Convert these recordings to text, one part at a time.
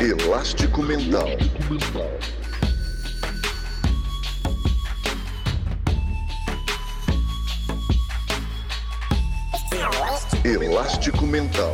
Elástico Mental. Elástico Mental.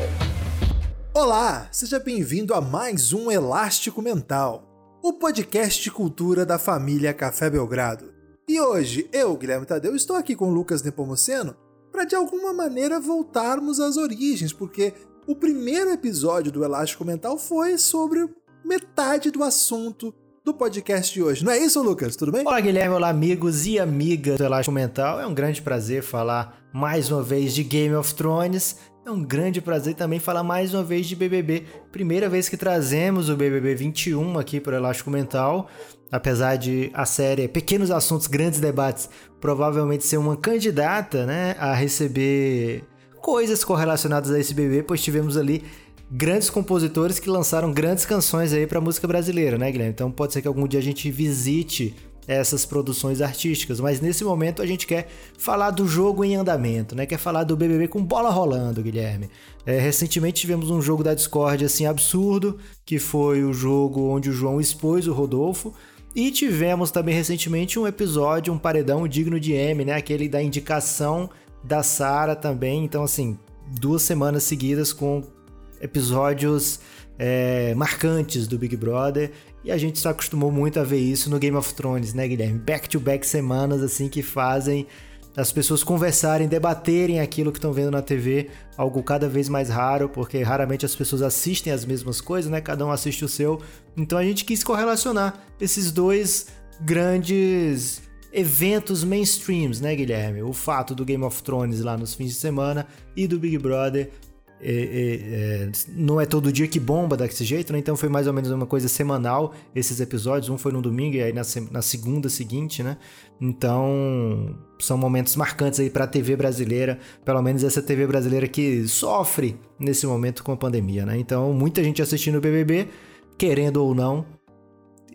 Olá, seja bem-vindo a mais um Elástico Mental, o podcast de cultura da família Café Belgrado. E hoje, eu, Guilherme Tadeu, estou aqui com Lucas Nepomuceno para de alguma maneira voltarmos às origens, porque o primeiro episódio do Elástico Mental foi sobre metade do assunto do podcast de hoje. Não é isso, Lucas? Tudo bem? Olá, Guilherme. Olá, amigos e amigas do Elástico Mental. É um grande prazer falar mais uma vez de Game of Thrones. É um grande prazer também falar mais uma vez de BBB. Primeira vez que trazemos o BBB 21 aqui para o Elástico Mental. Apesar de a série Pequenos Assuntos, Grandes Debates provavelmente ser uma candidata né, a receber coisas correlacionadas a esse BBB, pois tivemos ali grandes compositores que lançaram grandes canções aí para música brasileira, né, Guilherme? Então pode ser que algum dia a gente visite essas produções artísticas, mas nesse momento a gente quer falar do jogo em andamento, né? Quer falar do BBB com bola rolando, Guilherme. É, recentemente tivemos um jogo da Discord assim absurdo, que foi o jogo onde o João expôs o Rodolfo. E tivemos também recentemente um episódio, um paredão digno de M, né? Aquele da indicação da Sara também. Então, assim, duas semanas seguidas com episódios é, marcantes do Big Brother. E a gente se acostumou muito a ver isso no Game of Thrones, né, Guilherme? Back-to-back -back semanas, assim, que fazem as pessoas conversarem, debaterem aquilo que estão vendo na TV, algo cada vez mais raro, porque raramente as pessoas assistem as mesmas coisas, né? Cada um assiste o seu. Então a gente quis correlacionar esses dois grandes eventos mainstreams, né, Guilherme? O fato do Game of Thrones lá nos fins de semana e do Big Brother é, é, é, não é todo dia que bomba desse jeito, né? Então foi mais ou menos uma coisa semanal esses episódios. Um foi no domingo e aí na, na segunda seguinte, né? Então são momentos marcantes aí para a TV brasileira, pelo menos essa TV brasileira que sofre nesse momento com a pandemia, né? Então muita gente assistindo o BBB, querendo ou não,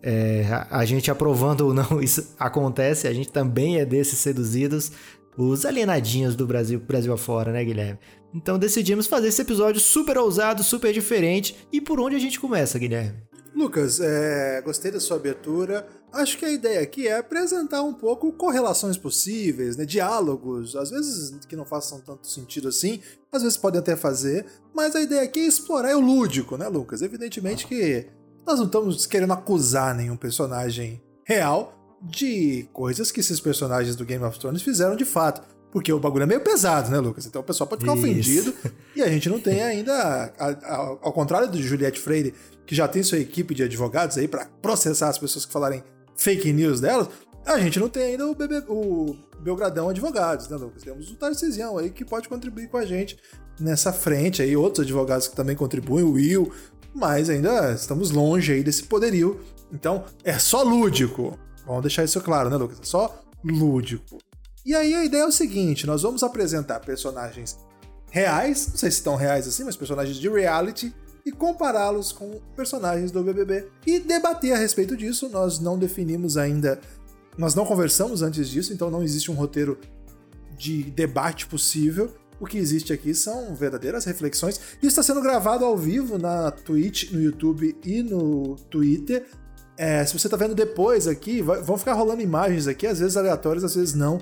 é, a, gente aprovando ou não, isso acontece, a gente também é desses seduzidos, os alienadinhos do Brasil, Brasil afora, né, Guilherme? Então decidimos fazer esse episódio super ousado, super diferente. E por onde a gente começa, Guilherme? Lucas, é, gostei da sua abertura. Acho que a ideia aqui é apresentar um pouco correlações possíveis, né? diálogos, às vezes que não façam tanto sentido assim, às vezes podem até fazer, mas a ideia aqui é explorar o lúdico, né, Lucas? Evidentemente que nós não estamos querendo acusar nenhum personagem real de coisas que esses personagens do Game of Thrones fizeram de fato. Porque o bagulho é meio pesado, né, Lucas? Então o pessoal pode ficar Isso. ofendido. E a gente não tem ainda, ao contrário de Juliette Freire, que já tem sua equipe de advogados aí para processar as pessoas que falarem fake news delas, a gente não tem ainda o, BB, o Belgradão Advogados, né, Lucas? Temos o Tarcisião aí que pode contribuir com a gente nessa frente aí, outros advogados que também contribuem, o Will, mas ainda estamos longe aí desse poderio. Então, é só lúdico. Vamos deixar isso claro, né, Lucas? É só lúdico. E aí a ideia é o seguinte: nós vamos apresentar personagens reais, não sei se estão reais assim, mas personagens de reality, e compará-los com personagens do BBB e debater a respeito disso. Nós não definimos ainda, nós não conversamos antes disso, então não existe um roteiro de debate possível. O que existe aqui são verdadeiras reflexões. Isso está sendo gravado ao vivo na Twitch, no YouTube e no Twitter. É, se você está vendo depois aqui, vai, vão ficar rolando imagens aqui, às vezes aleatórias, às vezes não.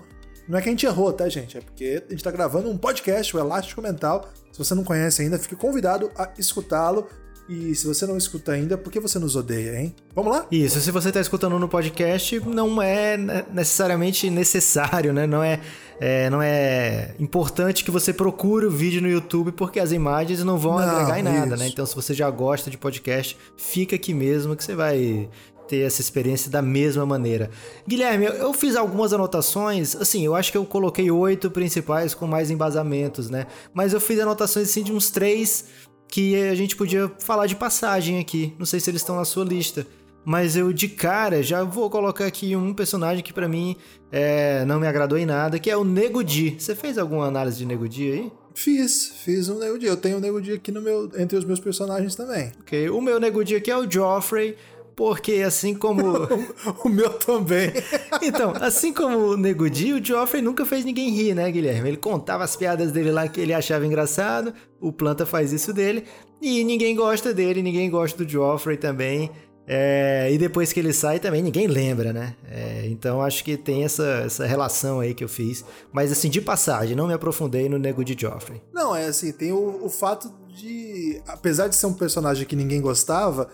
Não é que a gente errou, tá, gente? É porque a gente tá gravando um podcast, o Elástico Mental. Se você não conhece ainda, fique convidado a escutá-lo. E se você não escuta ainda, por que você nos odeia, hein? Vamos lá? Isso, se você está escutando no podcast, não é necessariamente necessário, né? Não é, é, não é importante que você procure o vídeo no YouTube, porque as imagens não vão não, agregar em nada, né? isso. né? Então, se você já gosta de podcast, fica aqui mesmo que você vai ter essa experiência da mesma maneira. Guilherme, eu fiz algumas anotações, assim, eu acho que eu coloquei oito principais com mais embasamentos, né? Mas eu fiz anotações assim de uns três que a gente podia falar de passagem aqui. Não sei se eles estão na sua lista. Mas eu de cara já vou colocar aqui um personagem que para mim é, não me agradou em nada, que é o Nego Di. Você fez alguma análise de Nego Di aí? Fiz, fiz um Nego Di. Eu tenho um Nego Di aqui no meu, entre os meus personagens também. Ok, o meu Nego Di aqui é o Joffrey porque assim como. o meu também. então, assim como o Nego Di, o Joffrey nunca fez ninguém rir, né, Guilherme? Ele contava as piadas dele lá que ele achava engraçado, o Planta faz isso dele, e ninguém gosta dele, ninguém gosta do Joffrey também. É, e depois que ele sai também ninguém lembra, né? É, então acho que tem essa, essa relação aí que eu fiz. Mas assim, de passagem, não me aprofundei no Nego de Joffrey. Não, é assim, tem o, o fato de. Apesar de ser um personagem que ninguém gostava,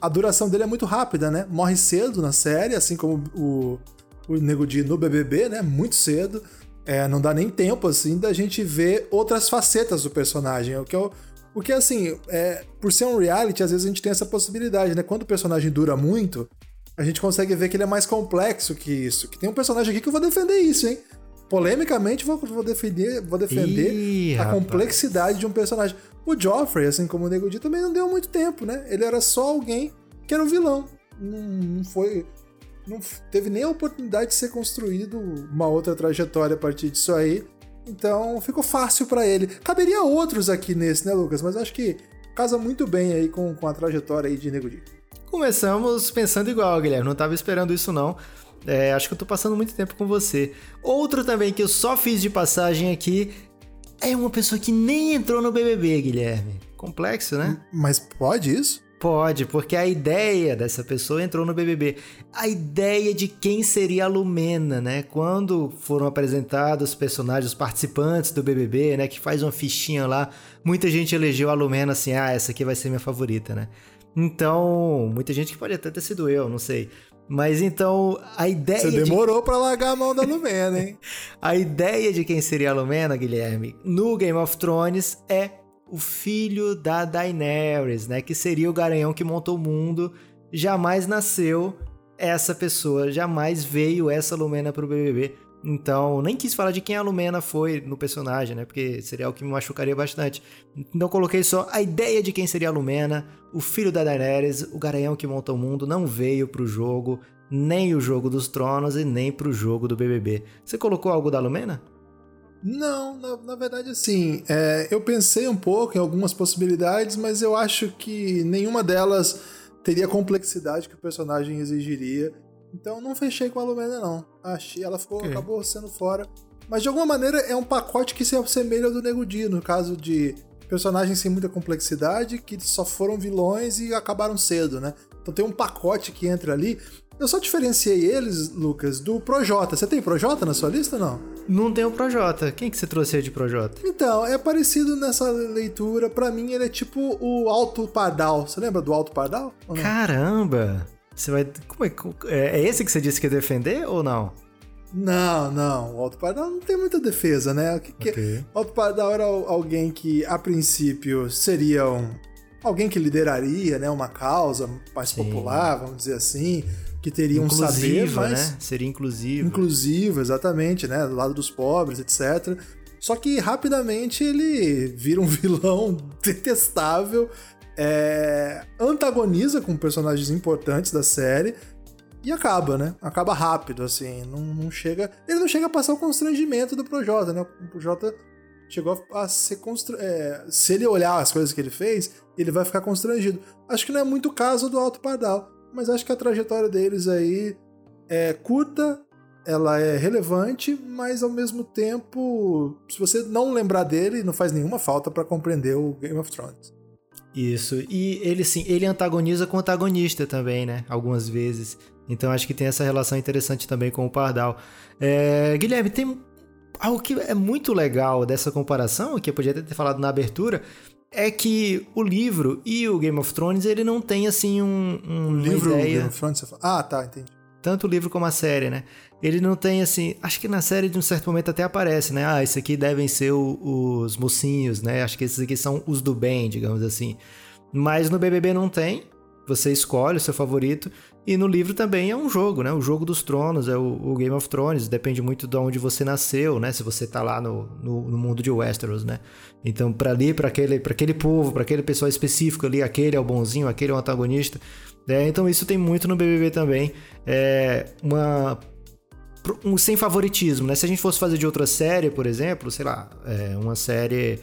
a duração dele é muito rápida, né? Morre cedo na série, assim como o, o Nego Di no BBB, né? Muito cedo. É, não dá nem tempo, assim, da gente ver outras facetas do personagem. O que eu porque, assim, é, por ser um reality, às vezes a gente tem essa possibilidade, né? Quando o personagem dura muito, a gente consegue ver que ele é mais complexo que isso. Que tem um personagem aqui que eu vou defender isso, hein? Polemicamente, vou, vou defender, vou defender Ih, a rapaz. complexidade de um personagem. O Joffrey, assim como o Nego Di, também não deu muito tempo, né? Ele era só alguém que era um vilão. Não, não foi. Não teve nem a oportunidade de ser construído uma outra trajetória a partir disso aí. Então ficou fácil para ele. Caberia outros aqui nesse, né, Lucas? Mas acho que casa muito bem aí com, com a trajetória aí de Nego Di. Começamos pensando igual, Guilherme. Não tava esperando isso, não. É, acho que eu tô passando muito tempo com você. Outro também que eu só fiz de passagem aqui é uma pessoa que nem entrou no BBB, Guilherme. Complexo, né? Mas pode isso? Pode, porque a ideia dessa pessoa entrou no BBB. A ideia de quem seria a Lumena, né? Quando foram apresentados os personagens, os participantes do BBB, né? Que faz uma fichinha lá, muita gente elegeu a Lumena assim, ah, essa aqui vai ser minha favorita, né? Então, muita gente que pode até ter sido eu, não sei. Mas então, a ideia. Você demorou de... para largar a mão da Lumena, hein? a ideia de quem seria a Lumena, Guilherme, no Game of Thrones é o filho da Daenerys, né? Que seria o garanhão que montou o mundo. Jamais nasceu essa pessoa, jamais veio essa Lumena pro BBB. Então, nem quis falar de quem a Lumena foi no personagem, né? Porque seria o que me machucaria bastante. Então, coloquei só a ideia de quem seria a Lumena, o filho da Daenerys, o garanhão que montou o mundo, não veio pro jogo, nem o jogo dos tronos e nem pro jogo do BBB. Você colocou algo da Lumena? Não, na, na verdade, assim, é, eu pensei um pouco em algumas possibilidades, mas eu acho que nenhuma delas teria a complexidade que o personagem exigiria. Então não fechei com a Lumena, não. Achei, ela ficou, okay. acabou sendo fora. Mas de alguma maneira é um pacote que se assemelha ao do Nego Di, no caso de personagens sem muita complexidade, que só foram vilões e acabaram cedo, né? Então tem um pacote que entra ali. Eu só diferenciei eles, Lucas, do Projota. Você tem Projota na sua lista ou não? Não tem o Projota. Quem que você trouxe aí de Projota? Então, é parecido nessa leitura. Para mim, ele é tipo o Alto Pardal. Você lembra do Alto Pardal? Caramba! Você vai. Como é, é, é esse que você disse que ia defender ou não? Não, não. O Alto Pardal não tem muita defesa, né? O, que, okay. Alto Pardal era alguém que, a princípio, seria um, alguém que lideraria né, uma causa mais Sim. popular, vamos dizer assim que teriam um saber, mas né? seria inclusivo. Inclusivo, exatamente, né, do lado dos pobres, etc. Só que rapidamente ele vira um vilão detestável, é, antagoniza com personagens importantes da série e acaba, né? Acaba rápido, assim, não, não chega. Ele não chega a passar o constrangimento do Projota, né? O Projota chegou a ser constrangido. É, se ele olhar as coisas que ele fez, ele vai ficar constrangido. Acho que não é muito o caso do Alto Pardal mas acho que a trajetória deles aí é curta, ela é relevante, mas ao mesmo tempo, se você não lembrar dele, não faz nenhuma falta para compreender o Game of Thrones. Isso. E ele sim, ele antagoniza com o antagonista também, né? Algumas vezes. Então acho que tem essa relação interessante também com o Pardal. É, Guilherme, tem algo que é muito legal dessa comparação, que eu podia ter falado na abertura, é que o livro e o Game of Thrones, ele não tem, assim, um, um o livro ideia... Game of Thrones, você fala... Ah, tá, entendi. Tanto o livro como a série, né? Ele não tem, assim... Acho que na série, de um certo momento, até aparece, né? Ah, esses aqui devem ser o, os mocinhos, né? Acho que esses aqui são os do bem, digamos assim. Mas no BBB não tem. Você escolhe o seu favorito. E no livro também é um jogo, né? O jogo dos tronos, é o, o Game of Thrones. Depende muito de onde você nasceu, né? Se você tá lá no, no, no mundo de Westeros, né? Então, para ali, para aquele, aquele povo, para aquele pessoal específico ali, aquele é o bonzinho, aquele é o antagonista. É, então, isso tem muito no BBB também. É uma um, sem favoritismo, né? Se a gente fosse fazer de outra série, por exemplo, sei lá, é, uma série.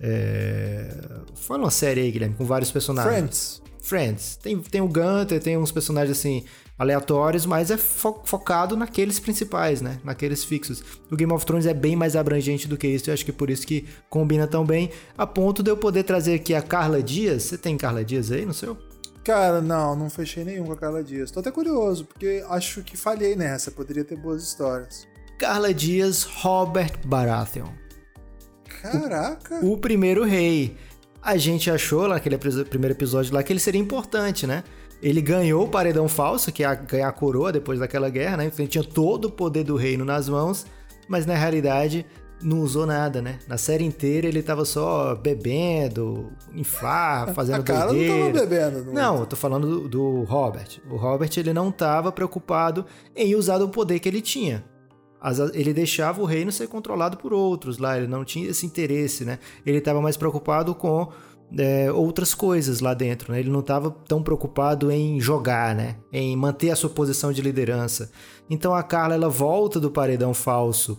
É... Fala uma série aí, Guilherme, com vários personagens. Friends. Friends. Tem, tem o Gunter, tem uns personagens assim aleatórios, mas é fo focado naqueles principais, né? Naqueles fixos. O Game of Thrones é bem mais abrangente do que isso, eu acho que por isso que combina tão bem, a ponto de eu poder trazer aqui a Carla Dias. Você tem Carla Dias aí no seu? Cara, não, não fechei nenhum com a Carla Dias. Tô até curioso, porque acho que falhei nessa, poderia ter boas histórias. Carla Dias, Robert Baratheon. Caraca! O, o primeiro rei. A gente achou lá naquele primeiro episódio lá que ele seria importante, né? Ele ganhou o paredão falso, que é ganhar a coroa depois daquela guerra, né? Então ele tinha todo o poder do reino nas mãos, mas na realidade não usou nada, né? Na série inteira ele tava só bebendo, em farra, fazendo a cara doideira. não tava bebendo. Não, não eu tô falando do, do, Robert. O Robert ele não tava preocupado em usar o poder que ele tinha. Ele deixava o reino ser controlado por outros lá, ele não tinha esse interesse, né? Ele estava mais preocupado com é, outras coisas lá dentro. Né? Ele não estava tão preocupado em jogar, né? em manter a sua posição de liderança. Então a Carla ela volta do paredão falso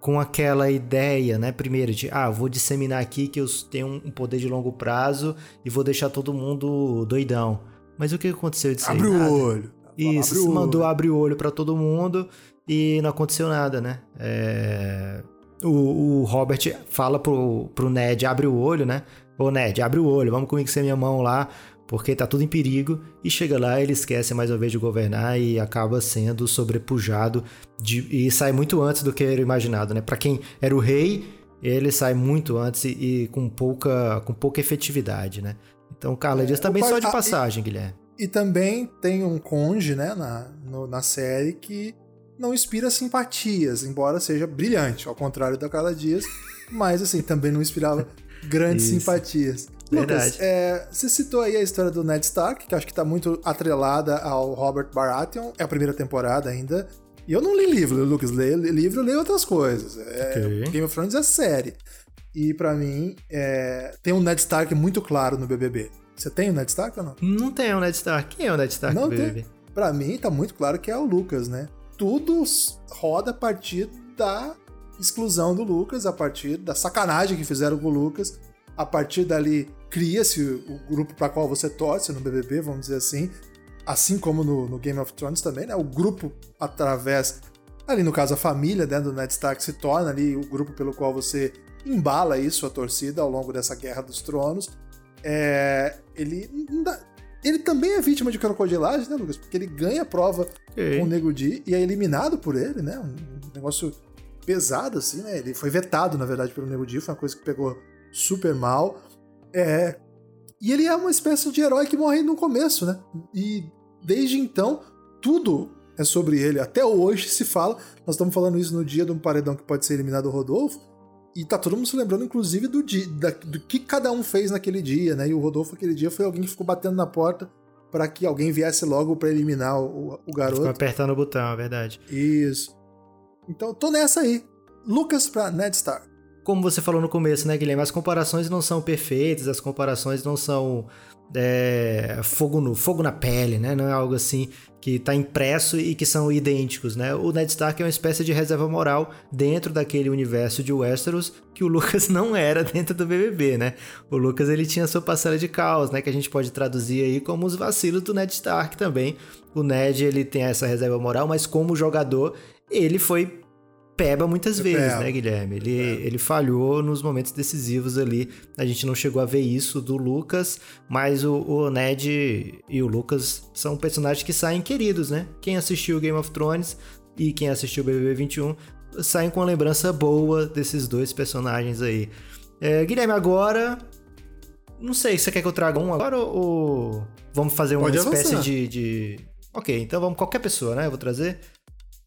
com aquela ideia, né? Primeiro de, ah, vou disseminar aqui que eu tenho um poder de longo prazo e vou deixar todo mundo doidão. Mas o que aconteceu disso Abre aí? o olho. Isso, abre mandou olho. abrir o olho para todo mundo e não aconteceu nada, né? É... O, o, Robert fala pro, pro Ned, abre o olho, né? Ô Ned, abre o olho, vamos comigo ser minha mão lá, porque tá tudo em perigo. E chega lá, ele esquece mais uma vez de governar e acaba sendo sobrepujado de, e sai muito antes do que era imaginado, né? Para quem era o rei, ele sai muito antes e, e, com, pouca, com pouca efetividade, né? Então, Carla é, Dias também só de passagem, e, Guilherme. E também tem um conge, né, na, no, na série que não inspira simpatias, embora seja brilhante, ao contrário da Carla Dias, mas assim, também não inspirava Grandes Isso. simpatias. Verdade. Lucas, é, você citou aí a história do Ned Stark, que acho que está muito atrelada ao Robert Baratheon. É a primeira temporada ainda. E eu não li livro, Lucas. Leio livro, eu leio outras coisas. É, okay. Game of Thrones é série. E para mim, é, tem um Ned Stark muito claro no BBB. Você tem o Ned Stark ou não? Não tem o Ned Stark. Quem é o Ned Stark não no BBB? Tem. Pra mim, tá muito claro que é o Lucas, né? Tudo roda a partir da exclusão do Lucas, a partir da sacanagem que fizeram com o Lucas. A partir dali, cria-se o grupo para qual você torce no BBB, vamos dizer assim. Assim como no, no, Game of Thrones também, né? O grupo através, ali no caso a família né, do Ned Stark se torna ali o grupo pelo qual você embala isso, a torcida, ao longo dessa Guerra dos Tronos. É, ele, ele também é vítima de crocodilagem, né, Lucas? Porque ele ganha a prova com o Nego Di e é eliminado por ele, né? Um negócio pesado, assim, né? Ele foi vetado, na verdade, pelo Nego Di, foi uma coisa que pegou super mal. É... E ele é uma espécie de herói que morre no começo, né? E desde então, tudo é sobre ele. Até hoje se fala. Nós estamos falando isso no dia de um paredão que pode ser eliminado o Rodolfo. E tá todo mundo se lembrando, inclusive, do, dia, da, do que cada um fez naquele dia, né? E o Rodolfo, aquele dia, foi alguém que ficou batendo na porta para que alguém viesse logo para eliminar o, o garoto. Ficou apertando o botão, é verdade. Isso. Então tô nessa aí. Lucas pra Ned Stark. Como você falou no começo, né, Guilherme? As comparações não são perfeitas, as comparações não são é, fogo, no, fogo na pele, né? Não é algo assim que está impresso e que são idênticos, né? O Ned Stark é uma espécie de reserva moral dentro daquele universo de Westeros que o Lucas não era dentro do BBB, né? O Lucas ele tinha sua parcela de caos, né? Que a gente pode traduzir aí como os vacilos do Ned Stark também. O Ned ele tem essa reserva moral, mas como jogador ele foi peba muitas vezes, peba. né, Guilherme? Ele, ele falhou nos momentos decisivos ali. A gente não chegou a ver isso do Lucas, mas o, o, Ned e o Lucas são personagens que saem queridos, né? Quem assistiu Game of Thrones e quem assistiu BBB 21 saem com uma lembrança boa desses dois personagens aí. É, Guilherme, agora. Não sei, você quer que eu traga um agora ou. Vamos fazer uma Pode espécie de, de. Ok, então vamos qualquer pessoa, né? Eu vou trazer.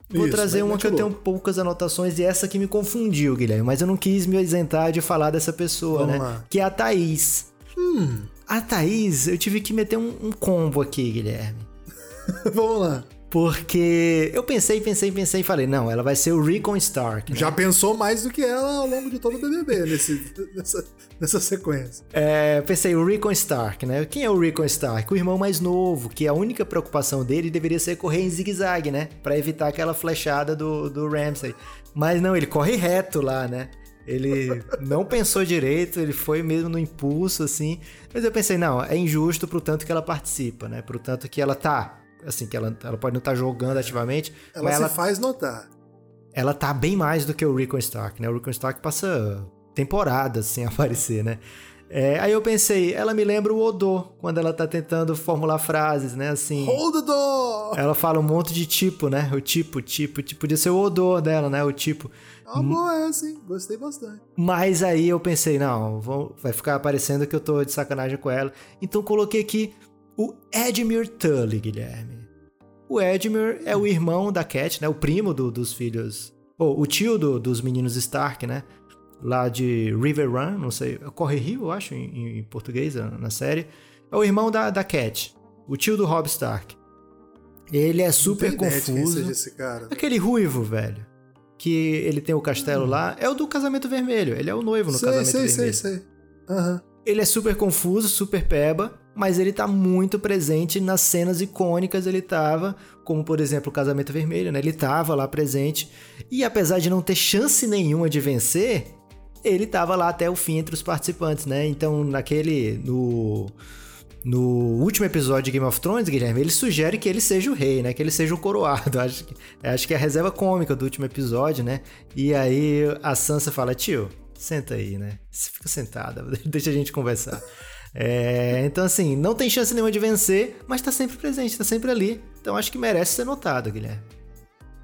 Vou Isso, trazer uma que eu tenho poucas anotações e essa que me confundiu, Guilherme. Mas eu não quis me isentar de falar dessa pessoa, Vamos né? Lá. Que é a Thaís. Hum. A Thaís, eu tive que meter um, um combo aqui, Guilherme. Vamos lá. Porque eu pensei, pensei, pensei e falei, não, ela vai ser o Recon Stark. Né? Já pensou mais do que ela ao longo de todo o BBB nesse, nessa, nessa sequência. É, pensei, o Recon Stark, né? Quem é o Recon Stark? O irmão mais novo, que a única preocupação dele deveria ser correr em zigue-zague, né? Pra evitar aquela flechada do, do Ramsay. Mas não, ele corre reto lá, né? Ele não pensou direito, ele foi mesmo no impulso, assim. Mas eu pensei, não, é injusto pro tanto que ela participa, né? Pro tanto que ela tá. Assim, que ela, ela pode não estar tá jogando ativamente. Ela mas se ela, faz notar. ela tá bem mais do que o Rickon Stark, né? O Rickon Stark passa temporadas sem aparecer, né? É, aí eu pensei, ela me lembra o Odo, quando ela tá tentando formular frases, né? Assim. Hold the door! Ela fala um monte de tipo, né? O tipo, tipo, tipo, podia ser o odor dela, né? O tipo. Ah, boa essa, hein? Gostei bastante. Mas aí eu pensei, não, vou, vai ficar parecendo que eu tô de sacanagem com ela. Então coloquei aqui o Edmure Tully, Guilherme. O Edmure é o irmão da Cat, né? O primo do, dos filhos. Ou o tio do, dos meninos Stark, né? lá de River Run, não sei, Corre Rio, eu acho, em, em português, na série. É o irmão da, da Cat, o tio do Rob Stark. Ele é super confuso. Esse cara, Aquele ruivo, velho. Que ele tem o castelo hum. lá. É o do casamento vermelho. Ele é o noivo no sei, casamento sei, vermelho. Sei, sei, sei. Uhum. Ele é super confuso, super peba, mas ele tá muito presente nas cenas icônicas. Ele tava, como por exemplo o casamento vermelho, né? Ele tava lá presente. E apesar de não ter chance nenhuma de vencer, ele estava lá até o fim entre os participantes, né? Então, naquele. No, no último episódio de Game of Thrones, Guilherme, ele sugere que ele seja o rei, né? Que ele seja o coroado. Acho que, acho que é a reserva cômica do último episódio, né? E aí a Sansa fala: tio, senta aí, né? Você fica sentada, deixa a gente conversar. É, então, assim, não tem chance nenhuma de vencer, mas tá sempre presente, tá sempre ali. Então acho que merece ser notado, Guilherme.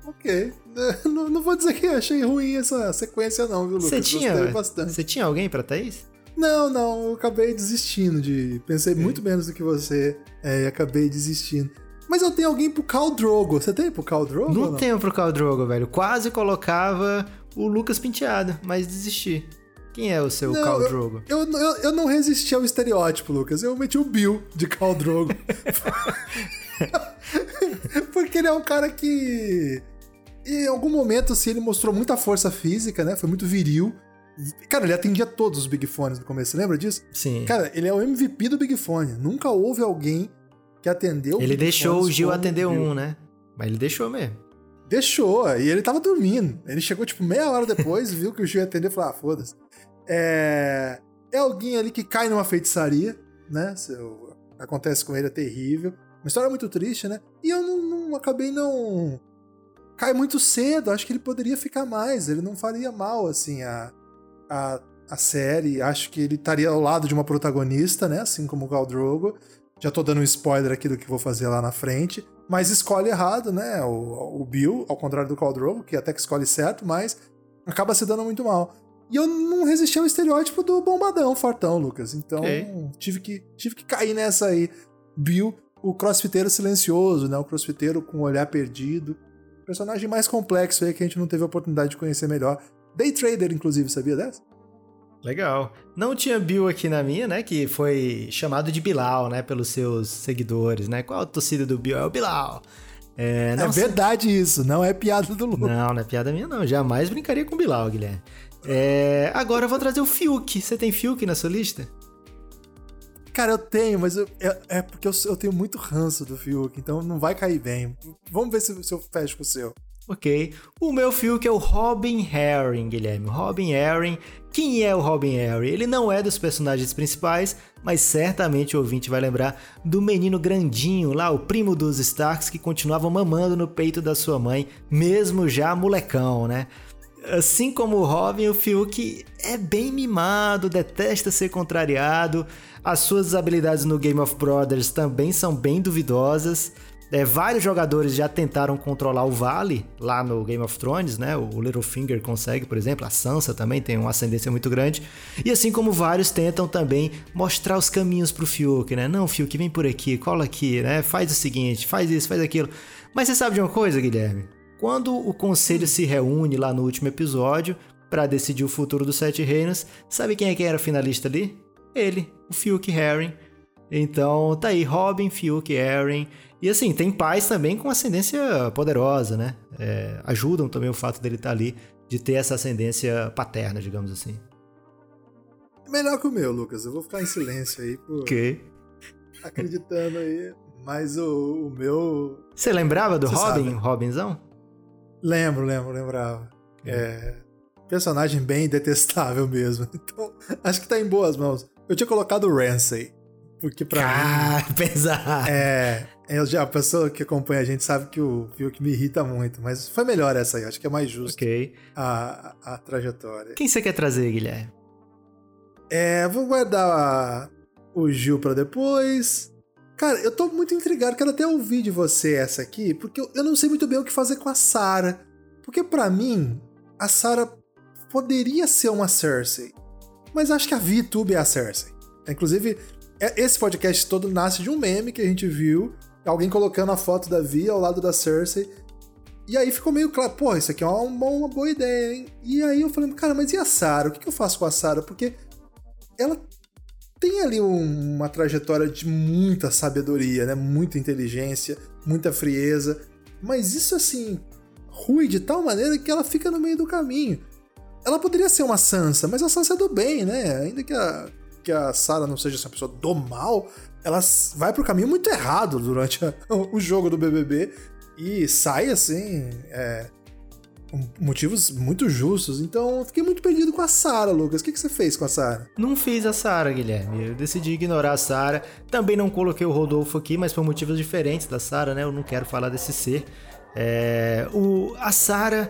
Ok. Não, não, vou dizer que achei ruim essa sequência, não, viu, Lucas? Você tinha, você tinha alguém pra Thaís? Não, não, eu acabei desistindo de. Pensei muito menos do que você é, e acabei desistindo. Mas eu tenho alguém pro Khal Drogo. Você tem pro Khal Drogo? Não, não tenho pro Khal Drogo, velho. Quase colocava o Lucas Penteado, mas desisti. Quem é o seu não, Khal Drogo? Eu, eu, eu, não resisti ao estereótipo, Lucas. Eu meti o Bill de Khal Drogo. Porque ele é um cara que em algum momento, assim, ele mostrou muita força física, né? Foi muito viril. Cara, ele atendia todos os Big Fones no começo, você lembra disso? Sim. Cara, ele é o MVP do Big Fone. Nunca houve alguém que atendeu Ele Big deixou o Gil atender um, né? Mas ele deixou mesmo. Deixou, e ele tava dormindo. Ele chegou, tipo, meia hora depois, viu que o Gil ia atender e falou: ah, foda-se. É... é alguém ali que cai numa feitiçaria, né? Seu... Acontece com ele, é terrível. Uma história muito triste, né? E eu não, não acabei não cai muito cedo. Acho que ele poderia ficar mais. Ele não faria mal, assim, a, a, a série. Acho que ele estaria ao lado de uma protagonista, né? Assim como o Gal Drogo. Já tô dando um spoiler aqui do que vou fazer lá na frente. Mas escolhe errado, né? O, o Bill, ao contrário do Khal Drogo, que até que escolhe certo, mas acaba se dando muito mal. E eu não resisti ao estereótipo do bombadão, fortão, Lucas. Então, okay. tive, que, tive que cair nessa aí. Bill, o crossfiteiro silencioso, né? O crossfiteiro com o olhar perdido. Personagem mais complexo aí que a gente não teve a oportunidade de conhecer melhor. Day Trader, inclusive, sabia dessa? Legal. Não tinha Bill aqui na minha, né? Que foi chamado de Bilal, né? Pelos seus seguidores, né? Qual a torcida do Bill? É o Bilal. É, é verdade isso, não é piada do Lu. Não, não é piada minha, não. Jamais brincaria com o Bilal, Guilherme. É, agora eu vou trazer o Fiuk. Você tem Fiuk na sua lista? Cara, eu tenho, mas eu, é, é, porque eu, eu, tenho muito ranço do Fiuk, então não vai cair bem. Vamos ver se, se eu fecho com o seu. Ok. O meu Fiuk é o Robin Herring, Guilherme. Robin Herring. Quem é o Robin Herring? Ele não é dos personagens principais, mas certamente o ouvinte vai lembrar do menino grandinho lá, o primo dos Starks, que continuava mamando no peito da sua mãe, mesmo já molecão, né? Assim como o Robin, o Fiuk é bem mimado, detesta ser contrariado, as suas habilidades no Game of Brothers também são bem duvidosas. É, vários jogadores já tentaram controlar o Vale lá no Game of Thrones, né? O Littlefinger consegue, por exemplo, a Sansa também tem uma ascendência muito grande. E assim como vários tentam também mostrar os caminhos pro Fiuk, né? Não, Fiuk, vem por aqui, cola aqui, né? Faz o seguinte, faz isso, faz aquilo. Mas você sabe de uma coisa, Guilherme? Quando o conselho se reúne lá no último episódio para decidir o futuro dos Sete Reinos, sabe quem é que era finalista ali? Ele, o Fiuk Herring. Então tá aí, Robin, Fiuk, Herring. E assim, tem pais também com ascendência poderosa, né? É, ajudam também o fato dele estar tá ali, de ter essa ascendência paterna, digamos assim. Melhor que o meu, Lucas. Eu vou ficar em silêncio aí. Por... Ok. Acreditando aí. Mas o, o meu. Você lembrava do Você Robin, sabe. Robinzão? Lembro, lembro, lembrava. É. personagem bem detestável mesmo. Então, acho que tá em boas mãos. Eu tinha colocado o Ramsey. Porque pra ah, mim. pesado. É. Eu já, a pessoa que acompanha a gente sabe que o que me irrita muito, mas foi melhor essa aí, acho que é mais justo Ok. a, a, a trajetória. Quem você quer trazer, Guilherme? É, vou guardar o Gil pra depois. Cara, eu tô muito intrigado, quero até ouvir de você essa aqui, porque eu, não sei muito bem o que fazer com a Sarah. Porque para mim, a Sarah poderia ser uma Cersei, mas acho que a VTube é a Cersei. Inclusive, é, esse podcast todo nasce de um meme que a gente viu, alguém colocando a foto da Vi ao lado da Cersei. E aí ficou meio claro, pô, isso aqui é uma, uma boa ideia, hein? E aí eu falei, cara, mas e a Sarah? O que eu faço com a Sarah? Porque ela tem ali uma trajetória de muita sabedoria, né? Muita inteligência, muita frieza. Mas isso, assim, rui de tal maneira que ela fica no meio do caminho. Ela poderia ser uma Sansa, mas a Sansa é do bem, né? Ainda que a, que a Sarah não seja essa pessoa do mal, ela vai pro caminho muito errado durante a, o jogo do BBB e sai assim, é, motivos muito justos. Então, eu fiquei muito perdido com a Sarah, Lucas. O que, que você fez com a Sarah? Não fiz a Sarah, Guilherme. Eu decidi ignorar a Sarah. Também não coloquei o Rodolfo aqui, mas por motivos diferentes da Sarah, né? Eu não quero falar desse ser. É, o, a Sarah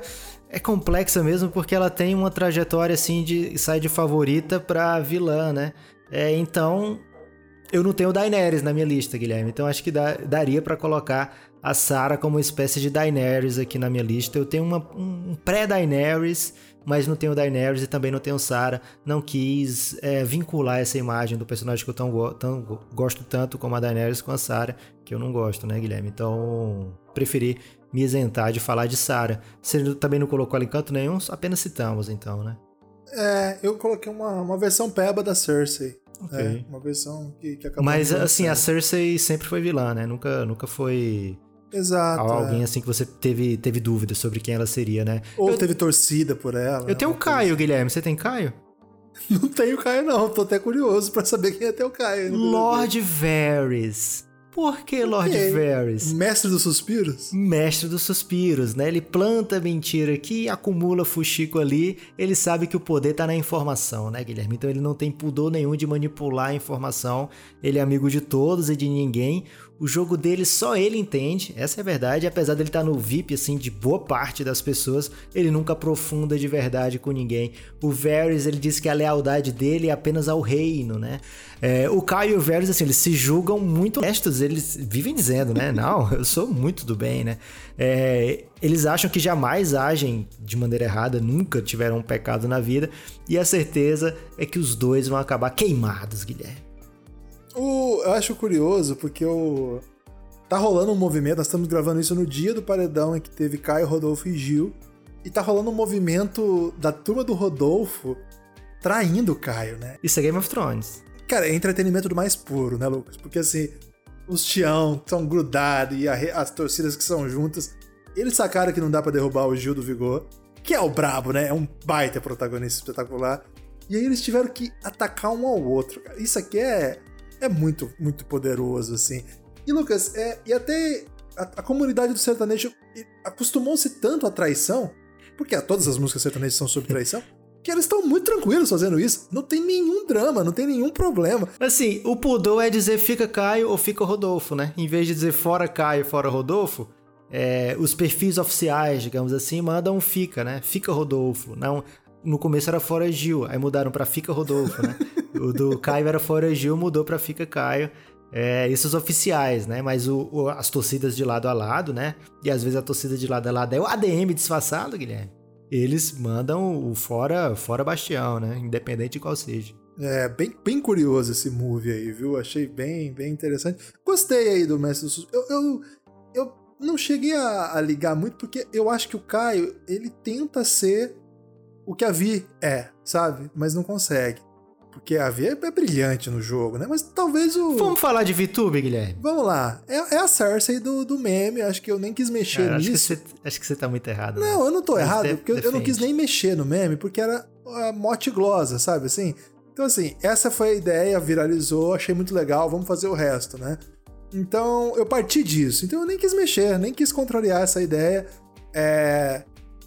é complexa mesmo porque ela tem uma trajetória assim de sai de favorita para vilã, né? É, então eu não tenho Daenerys na minha lista, Guilherme. Então acho que dá, daria para colocar a Sarah como uma espécie de Daenerys aqui na minha lista. Eu tenho uma, um pré-Daenerys, mas não tenho Daenerys e também não tenho Sarah. Não quis é, vincular essa imagem do personagem que eu tão, tão, gosto tanto como a Daenerys com a Sarah, que eu não gosto, né, Guilherme? Então preferi me isentar de falar de Sarah. Você também não colocou ela em canto nenhum, apenas citamos então, né? É, eu coloquei uma, uma versão peba da Cersei. Ok. É, uma versão que, que acabou. Mas assim, a. Cersei sempre foi vilã, né? Nunca, nunca foi Exato. alguém é. assim que você teve, teve dúvidas sobre quem ela seria, né? Ou eu, teve torcida por ela. eu tenho o uma coisa Caio, Guilherme. Você tem Caio? Não tenho Caio, não. Tô até curioso pra saber quem é teu Caio. Lord Varys. Por que Lord Ok. Varys? Mestre dos suspiros? Mestre dos suspiros, né? Ele planta mentira aqui, acumula fuxico ali. Ele sabe que o poder tá na informação, né, Guilherme? Então ele não tem pudor nenhum de manipular a informação. Ele é amigo de todos e de ninguém. O jogo dele só ele entende, essa é a verdade. Apesar dele estar no VIP, assim, de boa parte das pessoas, ele nunca aprofunda de verdade com ninguém. O Varys, ele diz que a lealdade dele é apenas ao reino, né? É, o Caio e o Varys, assim, eles se julgam muito honestos. Eles vivem dizendo, né? Não, eu sou muito do bem, né? É, eles acham que jamais agem de maneira errada, nunca tiveram um pecado na vida. E a certeza é que os dois vão acabar queimados, Guilherme. O, eu acho curioso porque o. Tá rolando um movimento, nós estamos gravando isso no dia do paredão em que teve Caio, Rodolfo e Gil. E tá rolando um movimento da turma do Rodolfo traindo o Caio, né? Isso é Game of Thrones. Cara, é entretenimento do mais puro, né, Lucas? Porque assim, os Tião que são grudados e a as torcidas que são juntas, eles sacaram que não dá pra derrubar o Gil do Vigor, que é o brabo, né? É um baita protagonista espetacular. E aí eles tiveram que atacar um ao outro. Isso aqui é, é muito, muito poderoso, assim. E, Lucas, é, e até a, a comunidade do sertanejo acostumou-se tanto à traição, porque todas as músicas sertanejas são sobre traição, que eles estão muito tranquilos fazendo isso. Não tem nenhum drama, não tem nenhum problema. Assim, o pudor é dizer fica Caio ou fica Rodolfo, né? Em vez de dizer fora Caio, fora Rodolfo, é, os perfis oficiais, digamos assim, mandam fica, né? Fica Rodolfo. Não, no começo era fora Gil, aí mudaram pra fica Rodolfo, né? o do Caio era fora Gil, mudou pra fica Caio. É, isso os oficiais, né? Mas o- o- as torcidas de lado a lado, né? E às vezes a torcida de lado a lado é o ADM disfarçado, Guilherme. Eles mandam o fora, fora Bastião, né? Independente de qual seja. É bem, bem curioso esse movie aí, viu? Achei bem, bem interessante. Gostei aí do Mestre dos Sus- eu, eu, eu não cheguei a, a ligar muito porque eu acho que o Caio, ele tenta ser o que a Vi é, sabe? Mas não consegue. Porque a Vi é, é brilhante no jogo, né? Mas talvez o... Vamos falar de VTube, Guilherme? Vamos lá. É, é a Cersei do, do meme. Acho que eu nem quis mexer Cara, acho, que nisso. você, acho que você tá muito errado. né? Não, eu não tô Mas errado, porque eu- eu não quis nem mexer no meme, porque era a mote glosa, sabe assim? Então, assim, essa foi a ideia, viralizou, achei muito legal, vamos fazer o resto, né? Então, eu parti disso. Então, eu nem quis mexer, nem quis contrariar essa ideia. É...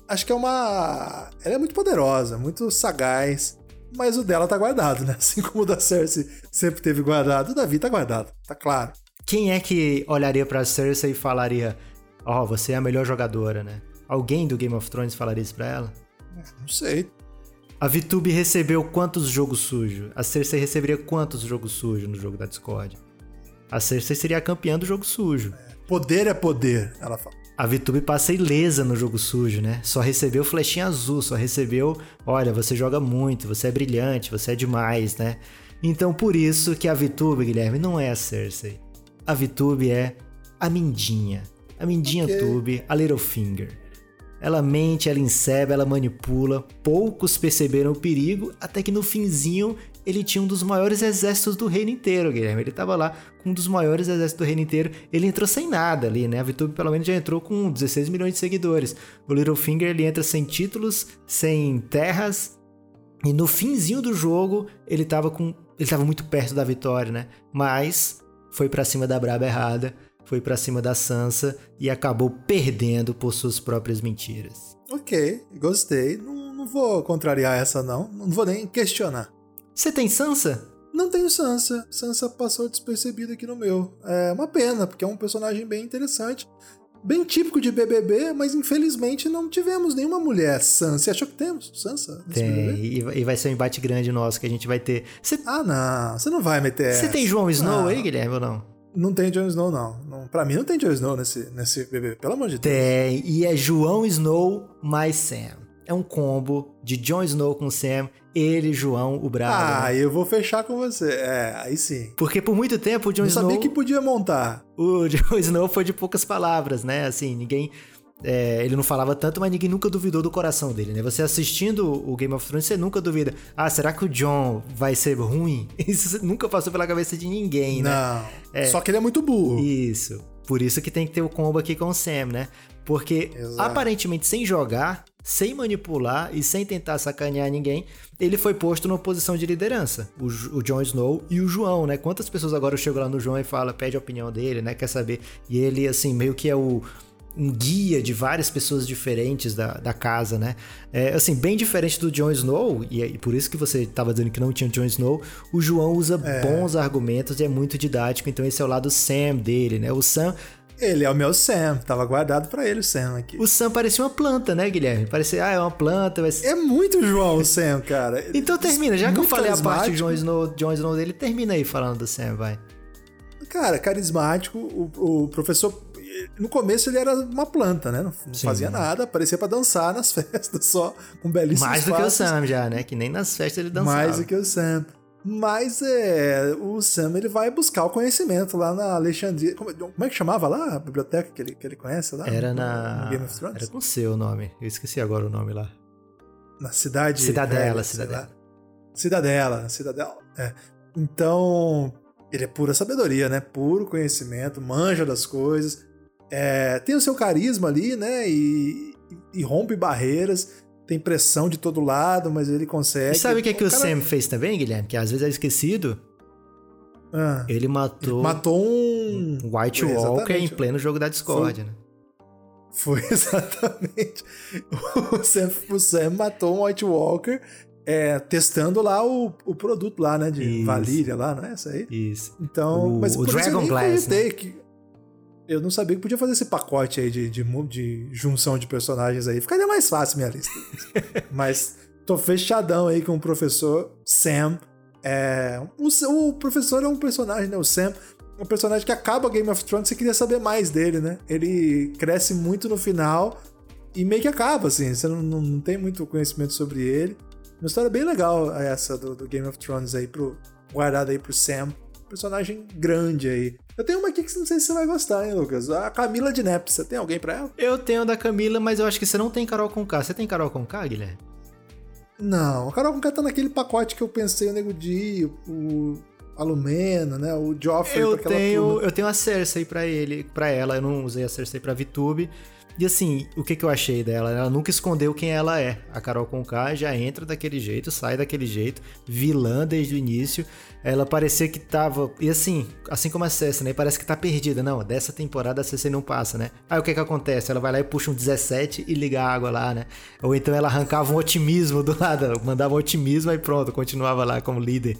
acho que é uma. Ela é muito poderosa, muito sagaz. Mas o dela tá guardado, né? Assim como o da Cersei sempre teve guardado, o Davi tá guardado, tá claro. Quem é que olharia pra Cersei e falaria: Ó, oh, você é a melhor jogadora, né? Alguém do Game of Thrones falaria isso pra ela? Não sei. A VTube recebeu quantos jogos sujos? A Cersei receberia quantos jogos sujos no jogo da Discord? A Cersei seria a campeã do jogo sujo. Poder é poder, ela fala. A VTube passa ilesa no jogo sujo, né? Só recebeu flechinha azul, só recebeu, olha, você joga muito, você é brilhante, você é demais, né? Então por isso que a VTube, Guilherme, não é a Cersei. A VTube é a Mindinha. A Mindinha okay. Tube, a Littlefinger. Ela mente, ela enceba, ela manipula. Poucos perceberam o perigo, até que no finzinho ele tinha um dos maiores exércitos do reino inteiro, Guilherme. Ele tava lá com um dos maiores exércitos do reino inteiro. Ele entrou sem nada ali, né? A VTube pelo menos já entrou com 16 milhões de seguidores. O Littlefinger ele entra sem títulos, sem terras. E no finzinho do jogo ele tava com. Ele tava muito perto da vitória, né? Mas foi para cima da braba errada foi para cima da Sansa e acabou perdendo por suas próprias mentiras. Ok, gostei. Não, não vou contrariar essa não, não vou nem questionar. Você tem Sansa? Não tenho Sansa. Sansa passou despercebida aqui no meu. É uma pena, porque é um personagem bem interessante. Bem típico de BBB, mas infelizmente não tivemos nenhuma mulher Sansa. Você achou que temos Sansa? Tem, e vai ser um embate grande nosso que a gente vai ter. Cê... Ah, não, você não vai meter. Você tem João Snow não. aí, Guilherme, ou não? Não tem Jon Snow, não. não. Pra mim não tem Jon Snow nesse, nesse bebê, pelo amor de Deus. Tem, e é João Snow mais Sam. É um combo de Jon Snow com Sam, ele, João, o Bravo. Ah, né? eu vou fechar com você. É, aí sim. Porque por muito tempo o Jon Snow... Eu sabia que podia montar. O Jon Snow foi de poucas palavras, né? Assim, ninguém é, ele não falava tanto, mas ninguém nunca duvidou do coração dele, né? Você assistindo o Game of Thrones, você nunca duvida. Ah, será que o John vai ser ruim? Isso nunca passou pela cabeça de ninguém, né? Não. É, Só que ele é muito burro. Isso. Por isso que tem que ter o combo aqui com o Sam, né? Porque Exato. aparentemente sem jogar, sem manipular e sem tentar sacanear ninguém, ele foi posto numa posição de liderança. O, o Jon Snow e o João, né? Quantas pessoas agora chegam lá no João e fala, pede a opinião dele, né? Quer saber? E ele, assim, meio que é o um guia de várias pessoas diferentes da, da casa, né? É, assim, bem diferente do Jon Snow, e, é, e por isso que você estava dizendo que não tinha Jon Snow, o João usa é. bons argumentos e é muito didático, então esse é o lado Sam dele, né? O Sam ele é o meu Sam, tava guardado para ele o Sam aqui. O Sam parecia uma planta, né, Guilherme? Parecia, ah, é uma planta. Mas... É muito João o Sam, cara. então termina, já que eu falei a parte de Jon Snow, Jon Snow dele, termina aí falando do Sam, vai. Cara, carismático, o, o professor no começo ele era uma planta, né? Não, fazia nada, aparecia para dançar nas festas só, com belíssimos Mais do que o Sam já, né? Que nem nas festas ele dançava. Mais do que o Sam. Mas é, o Sam ele vai buscar o conhecimento lá na Alexandria. Como, como, é que chamava lá a biblioteca que ele, que ele conhece lá? Era no, na. Game of Thrones? Era com seu nome. Eu esqueci agora o nome lá. Na cidade. Cidadela, velha, Cidadela. Cidadela, Cidadela. É. Então, ele é pura sabedoria, né? Puro conhecimento, manja das coisas é, tem o seu carisma ali, né? E, e, rompe barreiras. Tem pressão de todo lado, mas ele consegue. E sabe o que, é que o, cara... Sam fez também, Guilherme? Que às vezes é esquecido. Ah, ele matou. Ele matou um. White Walker em pleno jogo da Discord, Foi... né? Foi exatamente. O Sam, o Sam matou um White Walker é, testando lá o, o produto lá, né? De isso. Valíria lá, não é essa aí? Isso. Então, o, mas o Dragon Glass. Né? Que, eu não sabia que podia fazer esse pacote aí de, de, de junção de personagens aí. Ficaria mais fácil minha lista. Mas tô fechadão aí com o professor Sam. É, o, o, professor é um personagem, né? O Sam é um personagem que acaba Game of Thrones, você queria saber mais dele, né? Ele cresce muito no final e meio que acaba, assim. Você não, não, não tem muito conhecimento sobre ele. Uma história bem legal essa do, do Game of Thrones aí, pro, guardada aí pro Sam personagem grande aí. Eu tenho uma aqui que não sei se você vai gostar, hein, Lucas? A Camila de Nep. Você tem alguém pra ela? Eu tenho a da Camila, mas eu acho que você não tem Carol com K. Você tem Carol com K, Guilherme? Não, a Carol com K tá naquele pacote que eu pensei, o Nego Di, o Alumena, né? O Joffrey eu tenho. Eu tenho a Cersei pra ele, para ela. Eu não usei a Cersei pra VTube. E assim, o que, que eu achei dela? Ela nunca escondeu quem ela é. A Carol Conká já entra daquele jeito, sai daquele jeito, vilã desde o início. ela parecia que tava. E assim, assim como a Cersei, né? Parece que tá perdida. Não, dessa temporada a Cersei não passa, né? Aí o que que acontece? Ela vai lá e puxa um 17 e liga a água lá, né? Ou então ela arrancava um otimismo do lado, mandava um otimismo e pronto, continuava lá como líder,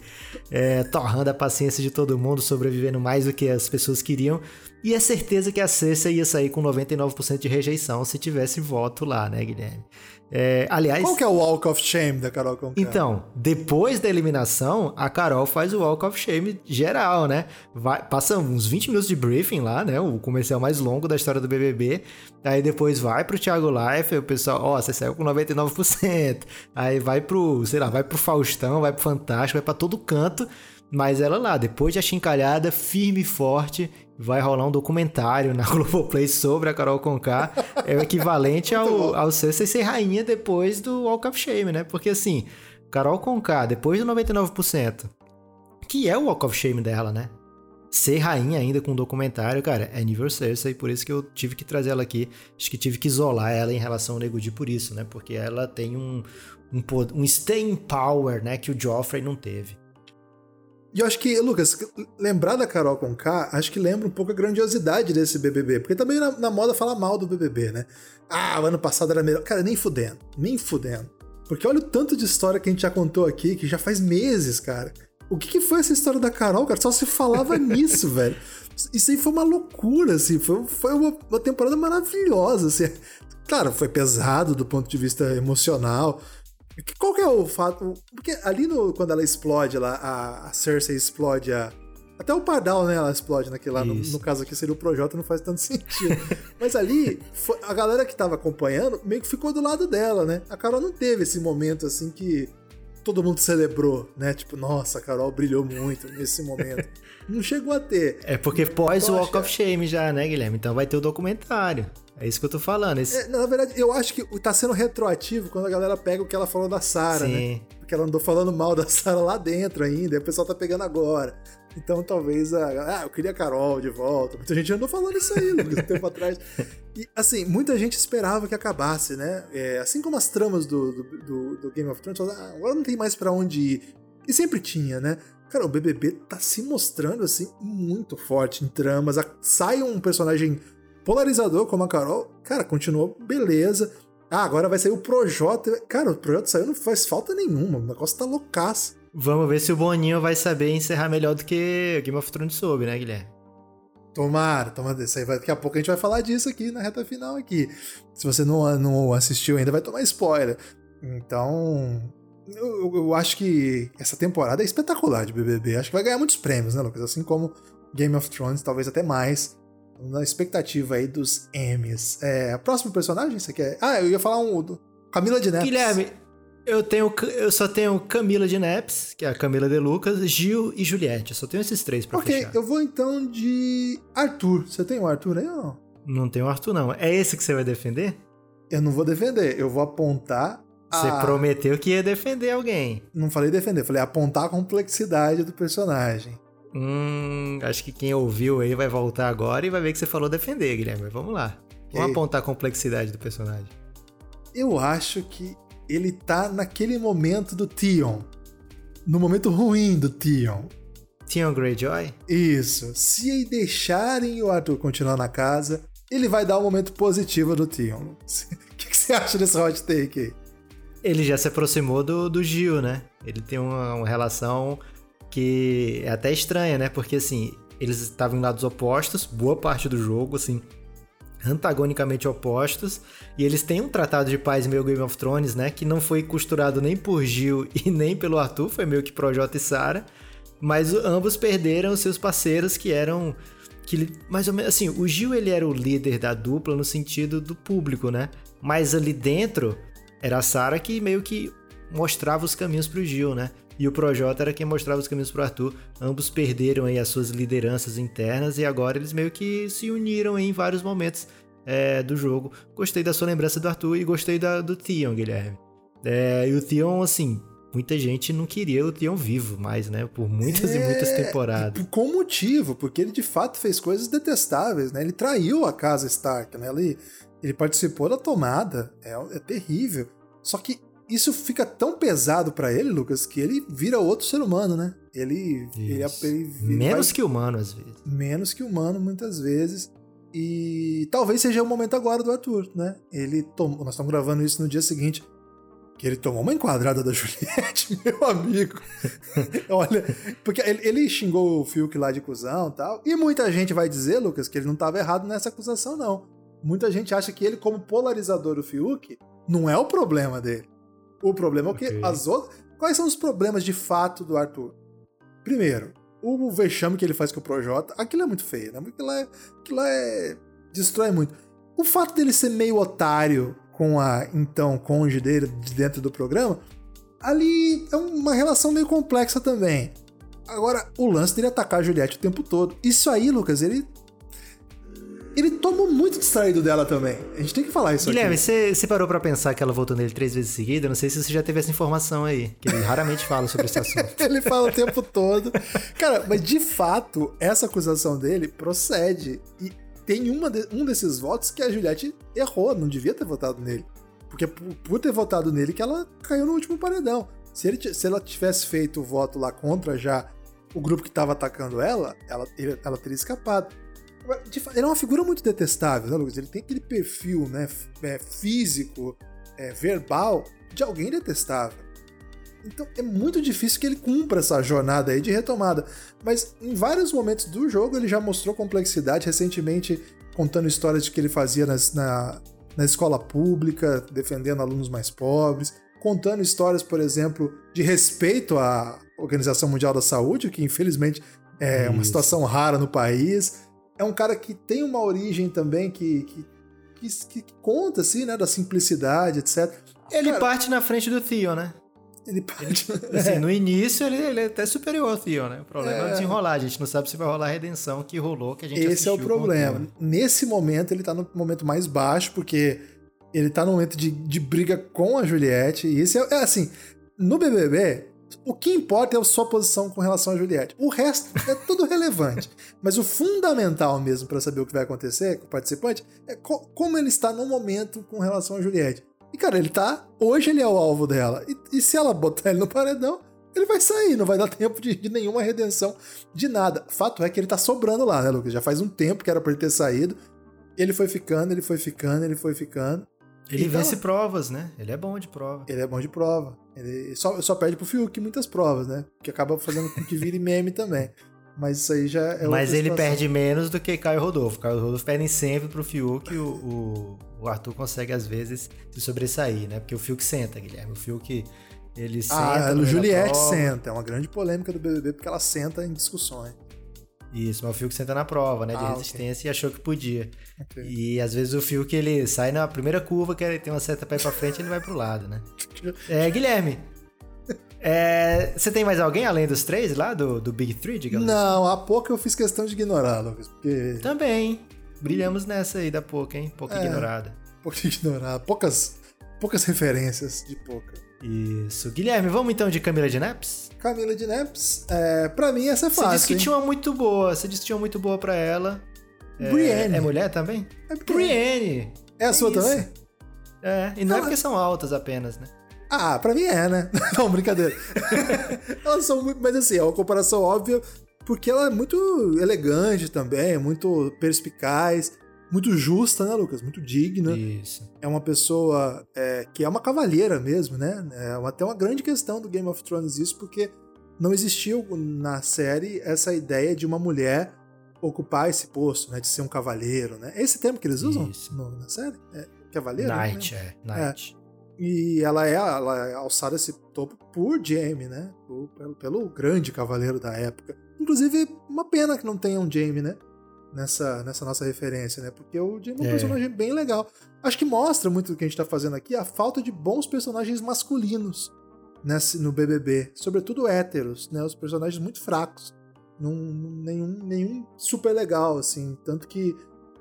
é, torrando a paciência de todo mundo, sobrevivendo mais do que as pessoas queriam. E é certeza que a Cersei ia sair com 99% de rejeição se tivesse voto lá, né, Guilherme? É, aliás. Qual que é o Walk of Shame da Carol Conká? Então, depois da eliminação, a Carol faz o Walk of Shame geral, né? Vai, passa uns 20 minutos de briefing lá, né? O comercial mais longo da história do BBB. Aí depois vai pro Thiago Life, o pessoal, ó, oh, você saiu com 99%. Aí vai pro, sei lá, vai pro Faustão, vai pro Fantástico, vai pra todo canto. Mas ela lá, depois de achincalhada, firme e forte, vai rolar um documentário na Globoplay sobre a Carol Conká. É o equivalente ao, ao Cersei ser rainha depois do Walk of Shame, né? Porque assim, Carol Conká, depois do 99%, que é o Walk of Shame dela, né? Ser rainha ainda com um documentário, cara, é nível Cersei, por isso que eu tive que trazer ela aqui. Acho que tive que isolar ela em relação ao Nego Di por isso, né? Porque ela tem um, um, um staying power, né? Que o Joffrey não teve. E eu acho que, Lucas, lembrar da Carol com K, acho que lembra um pouco a grandiosidade desse BBB. Porque também na, na moda fala mal do BBB, né? Ah, o ano passado era melhor. Cara, nem fudendo. Nem fudendo. Porque olha o tanto de história que a gente já contou aqui, que já faz meses, cara. O que, que foi essa história da Carol, cara? Só se falava nisso, velho. Isso aí foi uma loucura, assim. Foi, foi uma, uma temporada maravilhosa, assim. Claro, foi pesado do ponto de vista emocional. Qual que é o fato? Porque ali no, quando ela explode lá, a, a Cersei explode a. Até o Pardal, né? Ela explode naquele lá. No, no, caso aqui seria o Projota, não faz tanto sentido. Mas ali, foi, a galera que tava acompanhando meio que ficou do lado dela, né? A Carol não teve esse momento assim que todo mundo celebrou, né? Tipo, nossa, a Carol brilhou muito nesse momento. Não chegou a ter. É porque pós o Walk of Shame já, né, Guilherme? Então vai ter o documentário. É isso que eu tô falando. Esse... É, na verdade, eu acho que tá sendo retroativo quando a galera pega o que ela falou da Sarah, né? Porque ela andou falando mal da Sarah lá dentro ainda, e o pessoal tá pegando agora. Então talvez a. Ah, eu queria a Carol de volta. Muita gente andou falando isso aí, um tempo atrás. E assim, muita gente esperava que acabasse, né? É, assim como as tramas do, do, do, do Game of Thrones, ah, agora não tem mais para onde ir. E sempre tinha, né? Cara, o BBB tá se mostrando assim muito forte em tramas. Sai um personagem polarizador como a Carol, cara, continuou beleza. Ah, agora vai sair o Projota. Cara, o Projota saiu não faz falta nenhuma. O negócio tá loucaço. Vamos ver se o Boninho vai saber encerrar melhor do que o Game of Thrones soube, né, Guilherme? Tomara, tomara. Isso aí vai, daqui a pouco a gente vai falar disso aqui na reta final aqui. Se você não, não assistiu ainda, vai tomar spoiler. Então, eu, eu, acho que essa temporada é espetacular de BBB. Acho que vai ganhar muitos prêmios, né, Lucas? Assim como Game of Thrones, talvez até mais na expectativa aí dos Emmys. É, próximo personagem, você quer? Ah, eu ia falar um. Camila de Neves. Guilherme, eu, tenho, eu só tenho Camila de Neves, que é a Camila de Lucas, Gil e Juliette. Eu só tenho esses três pra okay, fechar. Ok, eu vou então de Arthur. Você tem o Arthur aí ou não? Não tem o Arthur, não. É esse que você vai defender? Eu não vou defender, eu vou apontar. Você a... prometeu que ia defender alguém. Não falei defender, falei apontar a complexidade do personagem. Hum, acho que quem ouviu aí vai voltar agora e vai ver que você falou defender, Guilherme. Vamos lá. Vamos apontar a complexidade do personagem. Eu acho que ele tá naquele momento do Theon. No momento ruim do Theon. Theon Greyjoy? Isso. Se deixarem o Arthur continuar na casa, ele vai dar um momento positivo do Theon. O que, que, você acha desse hot take aí? Ele já se aproximou do, do Gil, né? Ele tem uma, uma relação que é até estranha, né? Porque assim, eles estavam em lados opostos, boa parte do jogo, assim, antagonicamente opostos, e eles têm um tratado de paz meio Game of Thrones, né? Que não foi costurado nem por Gil e nem pelo Arthur, foi meio que Projota e Sarah, mas ambos perderam seus parceiros que eram que mais ou menos assim, o Gil ele era o líder da dupla no sentido do público, né? Mas ali dentro era a Sarah que meio que mostrava os caminhos pro Gil, né? E o Projota era quem mostrava os caminhos para Arthur. Ambos perderam aí as suas lideranças internas e agora eles meio que se uniram em vários momentos é, do jogo. Gostei da sua lembrança do Arthur e gostei da, do Theon, Guilherme. É, e o Theon, assim, muita gente não queria o Theon vivo mais, né? Por muitas é, e muitas temporadas. Com motivo, porque ele de fato fez coisas detestáveis, né? Ele traiu a casa Stark, né? Ele, ele participou da tomada, é, é terrível. Só que isso fica tão pesado pra ele, Lucas, que ele vira outro ser humano, né? Ele, ele, ele vira- Menos vai- que humano, às vezes. menos que humano muitas vezes. E talvez seja o momento agora do Arthur, né? Ele tomou, nós estamos gravando isso no dia seguinte, que ele tomou uma enquadrada da Juliette, meu amigo. Olha, porque ele, ele xingou o Fiuk lá de cuzão e tal. E muita gente vai dizer, Lucas, que ele não estava errado nessa acusação, não. Muita gente acha que ele, como polarizador do Fiuk, não é o problema dele. O problema é o que Ok. as outras. Quais são os problemas de fato do Arthur? Primeiro, o vexame que ele faz com o Projota, aquilo é muito feio, né? Aquilo é. Aquilo é. destrói muito. O fato dele ser meio otário com a então cônjuge dele de dentro do programa, ali é uma relação meio complexa também. Agora, o lance dele atacar a Juliette o tempo todo. Isso aí, Lucas, ele. Ele tomou muito distraído dela também. A gente tem que falar isso Guilherme, aqui. você você parou pra pensar que ela voltou nele três vezes seguida? Não sei se você já teve essa informação aí, que ele raramente fala sobre esse assunto. Ele fala o tempo todo. Cara, mas de fato, essa acusação dele procede. E tem uma de- um desses votos que a Juliette errou, não devia ter votado nele. Porque é por, ter votado nele que ela caiu no último paredão. Se, ele se ela tivesse feito o voto lá contra já o grupo que estava atacando ela, ela, ela teria escapado. Ele é uma figura muito detestável, né, Lucas? Ele tem aquele perfil né, é, físico, é, verbal, de alguém detestável. Então é muito difícil que ele cumpra essa jornada aí de retomada. Mas em vários momentos do jogo ele já mostrou complexidade, recentemente contando histórias de que ele fazia nas- na, na escola pública, defendendo alunos mais pobres, contando histórias, por exemplo, de respeito à Organização Mundial da Saúde, que infelizmente é uma Isso. situação rara no país. É um cara que tem uma origem também que, que, que, que conta, assim, né, da simplicidade, etc. Ele Cara, parte na frente do Theo, né? ele parte. Assim, no início ele, ele é até superior ao Theo, né? O problema é, É. o desenrolar. A gente não sabe se vai rolar a redenção que rolou, que a gente Esse é o problema. Theo. Nesse momento, ele tá no momento mais baixo, porque ele tá no momento de, de briga com a Juliette. E esse é, é assim: no BBB, o que importa é a sua posição com relação a Juliette. O resto é tudo relevante. Mas o fundamental mesmo pra saber o que vai acontecer com o participante é co- como ele está no momento com relação a Juliette. E, cara, ele tá. Hoje ele é o alvo dela. E, e se ela botar ele no paredão, ele vai sair, não vai dar tempo de, de nenhuma redenção, de nada. Fato é que ele tá sobrando lá, né, Lucas? Já faz um tempo que era pra ele ter saído. Ele foi ficando, ele foi ficando, ele foi ficando. Ele Então- vence provas, né? Ele é bom de prova. Ele é bom de prova. Ele só, só perde pro Fiuk muitas provas, né? Que acaba fazendo com que vire meme também. Mas isso aí já é Mas ele situação. perde menos do que Caio Rodolfo. Caio Rodolfo perde sempre pro Fiuk e o, o, o Arthur consegue, às vezes, se sobressair, né? Porque o Fiuk senta, Guilherme. O Fiuk, ele senta. Ah, no a meio da Juliette senta. É uma grande polêmica do BBB porque ela senta em discussões. Isso, mas o Fiuk senta na prova, né? De Ah, resistência e achou que podia. Ok. E às vezes o Fiuk, ele sai na primeira curva, que ele tem uma seta ir pra frente, ele vai pro lado, né? É, Guilherme, é, você tem mais alguém além dos três lá, do, do Big Three, digamos assim? Não, há pouco eu fiz questão de ignorar, Lucas, porque. Também. Brilhamos nessa aí da pouca, hein? Pouca É. ignorada. Pouco de ignorar. Poucas, poucas referências de pouca. Isso. Guilherme, vamos então de Camila de Naps? Camila de Naps, é, pra mim essa é Você fácil. disse que hein? tinha uma muito boa. Você disse que tinha uma muito boa pra ela. É, Brienne. É mulher também? É Brienne. É a sua isso. também? É, e não é Ela- porque são altas apenas, né? Ah, pra mim é, né? Não, brincadeira. Elas são muito. Mas assim, é uma comparação óbvia, porque ela é muito elegante também, muito perspicaz, muito justa, né, Lucas? Muito digna. Isso. É uma pessoa é, que é uma cavalheira mesmo, né? É até uma grande questão do Game of Thrones isso, porque não existiu na série essa ideia de uma mulher ocupar esse posto, né? De ser um cavaleiro, né? É esse termo que eles usam no- na série? É, cavaleiro? né? Knight, é. Knight. E ela é, ela é alçada esse topo por Jaime, né? Por- pelo, pelo grande cavaleiro da época. Inclusive, uma pena que não tenha um Jaime, né? Nessa, nessa nossa referência, né? Porque o é um É. personagem bem legal. Acho que mostra muito do que a gente tá fazendo aqui a falta de bons personagens masculinos nesse, no BBB. Sobretudo héteros, né? Os personagens muito fracos. Não- nenhum, nenhum super legal, assim. Tanto que.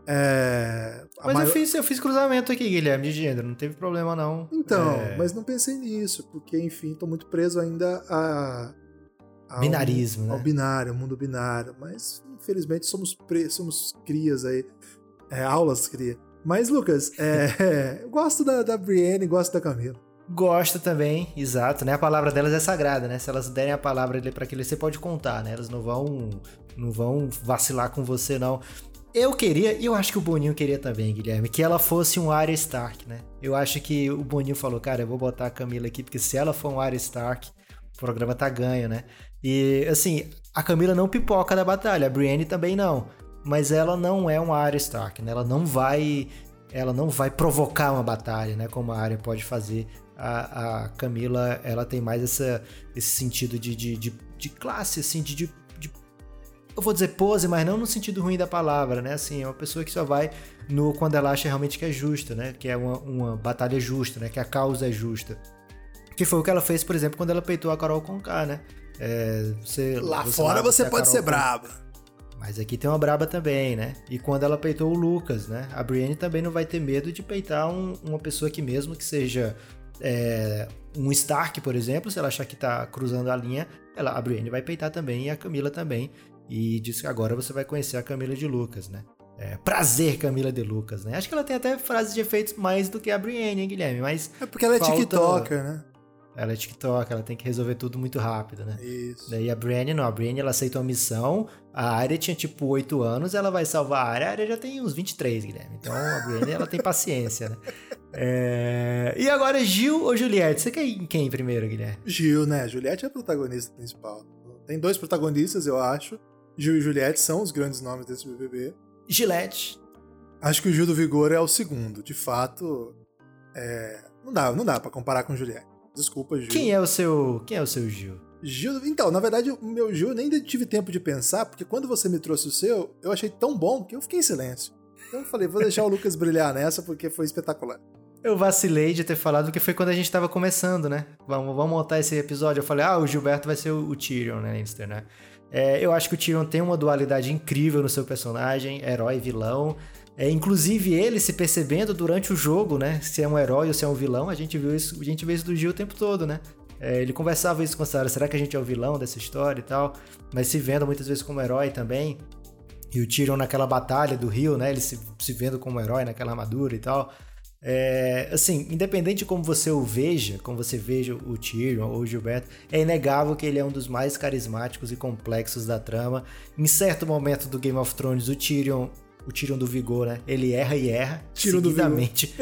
É, Mas maior- eu, fiz, eu fiz cruzamento aqui, Guilherme, de gênero. Não teve problema, não. Então, É, mas não pensei nisso, porque, enfim, tô muito preso ainda a. ao- Binarismo, Ao né? binário, ao mundo binário. Mas, infelizmente, somos, pre- somos crias aí. É, aulas cria. Mas, Lucas, é, eu gosto da, da Brienne, gosto da Camila. Gosta também, exato, né? A palavra delas é sagrada, né? Se elas derem a palavra para aquele, você pode contar, né? Elas não vão, não vão vacilar com você, não. Eu queria, e eu acho que o Boninho queria também, Guilherme, que ela fosse um Arya Stark, né? Eu acho que o Boninho falou, cara, eu vou botar a Camila aqui, porque se ela for um Arya Stark, o programa tá ganho, né? E, assim, a Camila não pipoca da batalha, a Brienne também não. Mas ela não é um Arya Stark, né? Ela não vai ela não vai provocar uma batalha, né? Como a Arya pode fazer. A, a Camila, ela tem mais essa, esse sentido de, de, de, de classe, assim, de, de, de, Eu vou dizer pose, mas não no sentido ruim da palavra, né? Assim, é uma pessoa que só vai no quando ela acha realmente que é justa, né? Que é uma, uma batalha justa, né? Que a causa é justa. Que foi o que ela fez, por exemplo, quando ela peitou a Carol Conká, né? É, você, Lá você fora você pode ser braba. Mas aqui tem uma braba também, né? E quando ela peitou o Lucas, né? A Brienne também não vai ter medo de peitar um, uma pessoa que mesmo que seja é, um Stark, por exemplo, se ela achar que tá cruzando a linha, ela, a Brienne vai peitar também e a Camila também. E diz que agora você vai conhecer a Camila de Lucas, né? É, prazer, Camila de Lucas, né? Acho que ela tem até frases de efeitos mais do que a Brienne, hein, Guilherme? Mas é porque ela é falta... TikToker, né? Ela é TikTok, ela tem que resolver tudo muito rápido, né? Isso. Daí a Brienne não, a Brienne ela aceitou a missão, a Arya tinha tipo 8 anos, ela vai salvar a Arya, a Arya já tem uns 23, Guilherme. Então a Brienne ela tem paciência, né? É... E agora Gil ou Juliette? Você quer em quem primeiro, Guilherme? Gil, né? Juliette é a protagonista principal. Tem dois protagonistas, eu acho. Gil e Juliette são os grandes nomes desse BBB. Gillette. Acho que o Gil do Vigor é o segundo. De fato, é... não dá, não dá para comparar com Juliette. Desculpa, Gil. Quem é o seu, quem é o seu Gil? Gil, então, na verdade, o meu Gil eu nem tive tempo de pensar, porque quando você me trouxe o seu, eu achei tão bom que eu fiquei em silêncio. Então eu falei, vou deixar o Lucas brilhar nessa porque foi espetacular. Eu vacilei de ter falado que foi quando a gente tava começando, né? Vamos, vamos montar esse episódio. Eu falei, ah, o Gilberto vai ser o, o Tyrion, né, Lannister, né? É, eu acho que o Tyrion tem uma dualidade incrível no seu personagem, herói e vilão. É, inclusive ele se percebendo durante o jogo, né? Se é um herói ou se é um vilão, a gente viu isso, a gente vê isso do Gil o tempo todo, né? É, ele conversava isso com a Sarah, será que a gente é o vilão dessa história e tal? Mas se vendo muitas vezes como herói também. E o Tyrion naquela batalha do Rio, né? Ele se, se vendo como herói naquela armadura e tal. É, assim, independente de como você o veja, como você veja o Tyrion ou o Gilberto, é inegável que ele é um dos mais carismáticos e complexos da trama. Em certo momento do Game of Thrones, o Tyrion o Tyrion do Vigor, né? Ele erra e erra Tyrion seguidamente.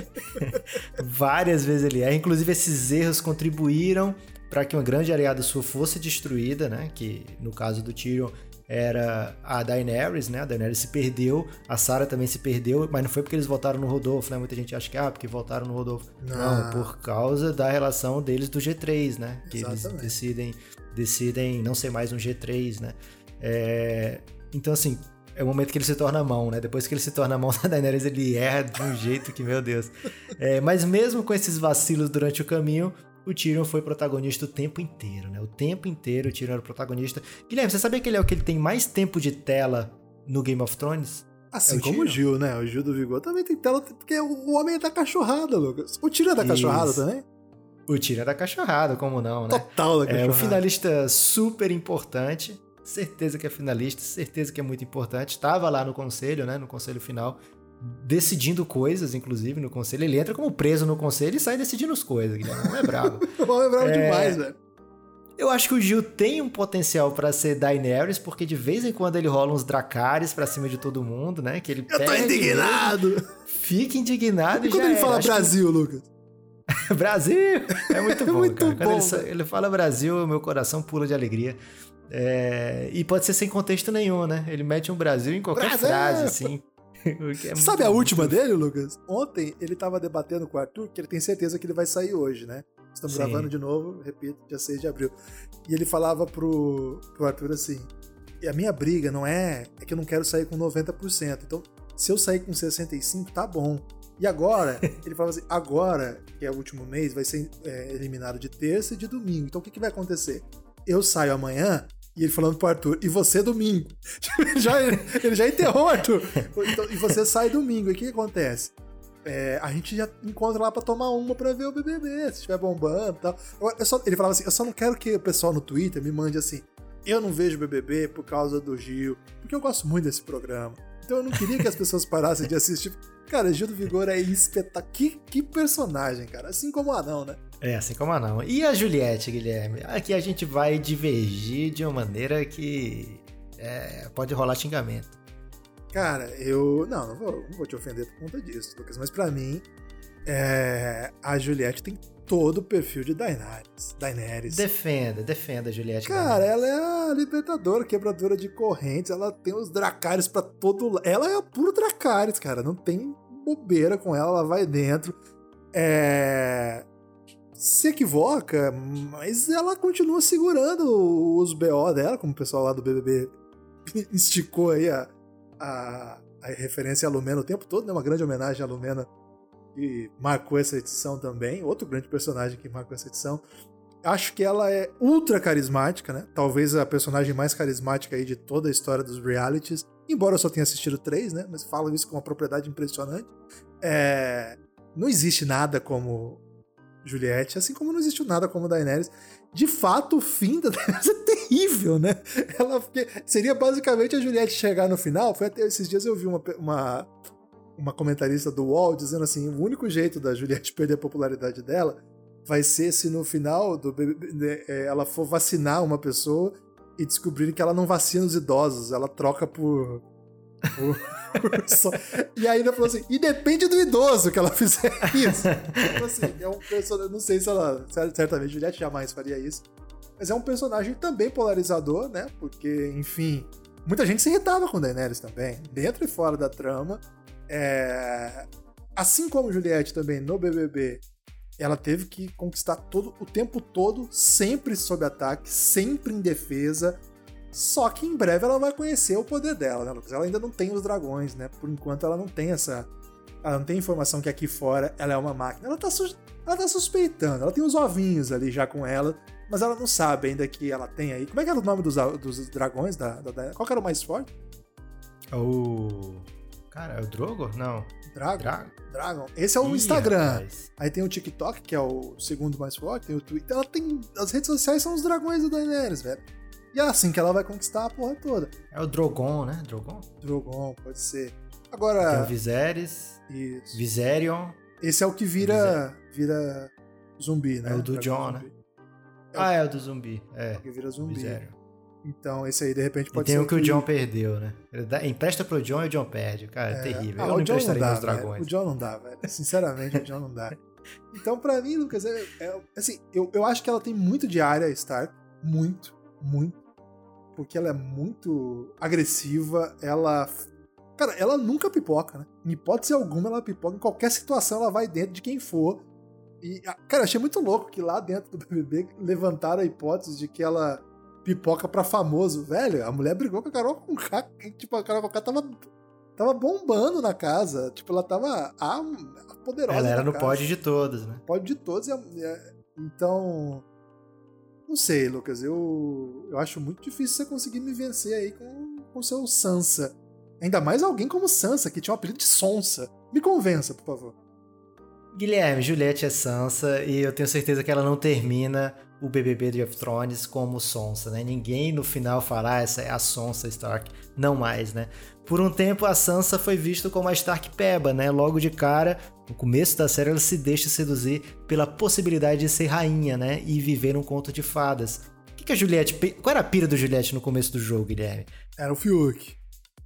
Várias vezes ele erra. Inclusive, esses erros contribuíram para que uma grande aliada sua fosse destruída, né? Que no caso do Tyrion era a Daenerys, né? A Daenerys se perdeu, a Sarah também se perdeu, mas não foi porque eles votaram no Rodolfo, né? Muita gente acha que ah, porque votaram no Rodolfo. Não, não por causa da relação deles do G3, né? Que Exatamente. eles decidem decidem não ser mais um G3, né? É... Então, assim, é o momento que ele se torna mão, né? Depois que ele se torna mão da Daenerys, ele erra de um jeito que, meu Deus. É, mas mesmo com esses vacilos durante o caminho, o Tyrion foi protagonista o tempo inteiro, né? O tempo inteiro o Tyrion era o protagonista. Guilherme, você sabia que ele é o que ele tem mais tempo de tela no Game of Thrones? Assim é o como o Gil, né? O Gil do Vigor também tem tela, porque o homem é da cachorrada, Lucas. O Tyrion é da cachorrada Isso. também? O Tyrion é da cachorrada, como não, né? Total da cachorrada. É o finalista super importante certeza que é finalista, certeza que é muito importante. Estava lá no conselho, né, no conselho final, decidindo coisas, inclusive, no conselho. Ele entra como preso no conselho e sai decidindo as coisas, Guilherme. Não é bravo. Não é bravo é... demais, velho. Eu acho que o Gil tem um potencial para ser Daenerys, porque de vez em quando ele rola uns Dracarys pra cima de todo mundo, né? Que ele Eu tô indignado! Mesmo, fica indignado e, e quando ele fala Brasil, que... Lucas? Brasil! É muito é bom, é muito cara. Bom, quando ele, ele, fala Brasil, meu coração pula de alegria. É, e pode ser sem contexto nenhum, né? Ele mete um Brasil em qualquer Brasil! frase, assim. É Sabe a última dele, Lucas? Ontem ele tava debatendo com o Arthur, que ele tem certeza que ele vai sair hoje, né? Estamos Sim. gravando de novo, repito, dia 6 de abril. E ele falava pro, pro Arthur assim: e a minha briga não é, é que eu não quero sair com 90%. Então, se eu sair com 65%, tá bom. E agora, ele falava assim: agora, que é o último mês, vai ser é, eliminado de terça e de domingo. Então, o que, que vai acontecer? Eu saio amanhã, e ele falando pro Arthur, e você domingo? ele, já, ele já enterrou, Arthur. Então, e você sai domingo. E o que, acontece? É, a gente já encontra lá pra tomar uma pra ver o BBB, se estiver bombando e tal. Eu só, ele falava assim: eu só não quero que o pessoal no Twitter me mande assim. Eu não vejo BBB por causa do Gil, porque eu gosto muito desse programa. Então eu não queria que as pessoas parassem de assistir. Cara, Gil do Vigor é espetacular. Que, que personagem, cara. Assim como o Anão, né? É, assim como a não. E a Juliette, Guilherme? Aqui a gente vai divergir de uma maneira que é, pode rolar xingamento. Cara, eu. Não, não vou, não vou te ofender por conta disso, Lucas, mas pra mim, é, a Juliette tem todo o perfil de Daenerys. Daenerys. Defenda, defenda a Juliette. Cara, ela é a libertadora, quebradora de correntes, ela tem os Dracarys pra todo lado. Ela é a puro Dracarys, cara, não tem bobeira com ela, ela vai dentro. É se equivoca, mas ela continua segurando os BO dela, como o pessoal lá do BBB esticou aí a, a, a referência a Lumena o tempo todo, né? Uma grande homenagem a Lumena que marcou essa edição também. Outro grande personagem que marcou essa edição. Acho que ela é ultra carismática, né? Talvez a personagem mais carismática aí de toda a história dos realities. Embora eu só tenha assistido três, né? Mas falo isso com uma propriedade impressionante. É... Não existe nada como Juliette, assim como não existiu nada como Daenerys. De fato, o fim da Daenerys é terrível, né? Ela seria basicamente a Juliette chegar no final. Foi até esses dias eu vi uma, uma, uma comentarista do UOL dizendo assim: o único jeito da Juliette perder a popularidade dela vai ser se no final do é, ela for vacinar uma pessoa e descobrir que ela não vacina os idosos, ela troca por e aí ele falou assim: e depende do idoso que ela fizer isso. Então, assim, é um personagem. Não sei se ela. Certamente Juliette jamais faria isso. Mas é um personagem também polarizador, né? Porque, enfim, muita gente se irritava com Daenerys também, dentro e fora da trama. É... Assim como Juliette também no BBB, ela teve que conquistar todo o tempo todo, sempre sob ataque, sempre em defesa, só que em breve ela vai conhecer o poder dela, né, Lucas? Ela ainda não tem os dragões, né? Por enquanto ela não tem essa. Ela não tem informação que aqui fora ela é uma máquina. Ela tá, su... ela tá suspeitando. Ela tem os ovinhos ali já com ela, mas ela não sabe ainda que ela tem aí. Como é que era o nome dos, dos dragões da, da, Qual que era o mais forte? O. Cara, é o Drogo? Não. Dragon? Dragon. Dragon. Esse é o Ih, Instagram. Rapaz. Aí tem o TikTok, que é o segundo mais forte, tem o Twitter. Ela tem. As redes sociais são os dragões da Daenerys, velho. E é assim que ela vai conquistar a porra toda. É o Drogon, né? Drogon? Drogon, pode ser. Agora. Tem o Viserys. Isso. Viserion. Esse é o que vira. vira zumbi, né? É o do John, né? É ah, é o do zumbi. É. O que vira zumbi. Viserion. Então, esse aí de repente pode e tem ser. Tem o que, que, o John perdeu, né? Ele dá, empresta pro John e o John perde. Cara, é, é terrível. Ah, Eu não emprestaria meus dragões. O John não dá, velho. Sinceramente, o John não dá. Então, pra mim, Lucas, é, é, assim, eu, eu acho que ela tem muito de área Stark. Muito, muito porque ela é muito agressiva, ela. Cara, ela nunca pipoca, né? Em hipótese alguma ela pipoca. Em qualquer situação ela vai dentro de quem for. E, cara, achei muito louco que lá dentro do BBB levantaram a hipótese de que ela pipoca pra famoso. Velho, a mulher brigou com a Carol com K. Tipo, a Carol com K tava, tava bombando na casa. Tipo, ela tava a, a poderosa. Ela era no casa. pódio de todos, né? Pódio de todos. Então não sei, Lucas. Eu, eu acho muito difícil você conseguir me vencer aí com o seu Sansa. Ainda mais alguém como Sansa, que tinha um apelido de Sonsa. Me convença, por favor. Guilherme, Juliette é Sansa e eu tenho certeza que ela não termina o BBB de of Thrones como Sonsa, né? Ninguém no final fará essa é a Sonsa Stark, não mais, né? Por um tempo a Sansa foi vista como a Stark Peba, né? Logo de cara, no começo da série ela se deixa seduzir pela possibilidade de ser rainha, né? E viver um conto de fadas. O que, que a Juliette. Qual era a pira do Juliette no começo do jogo, Guilherme? Era o Fiuk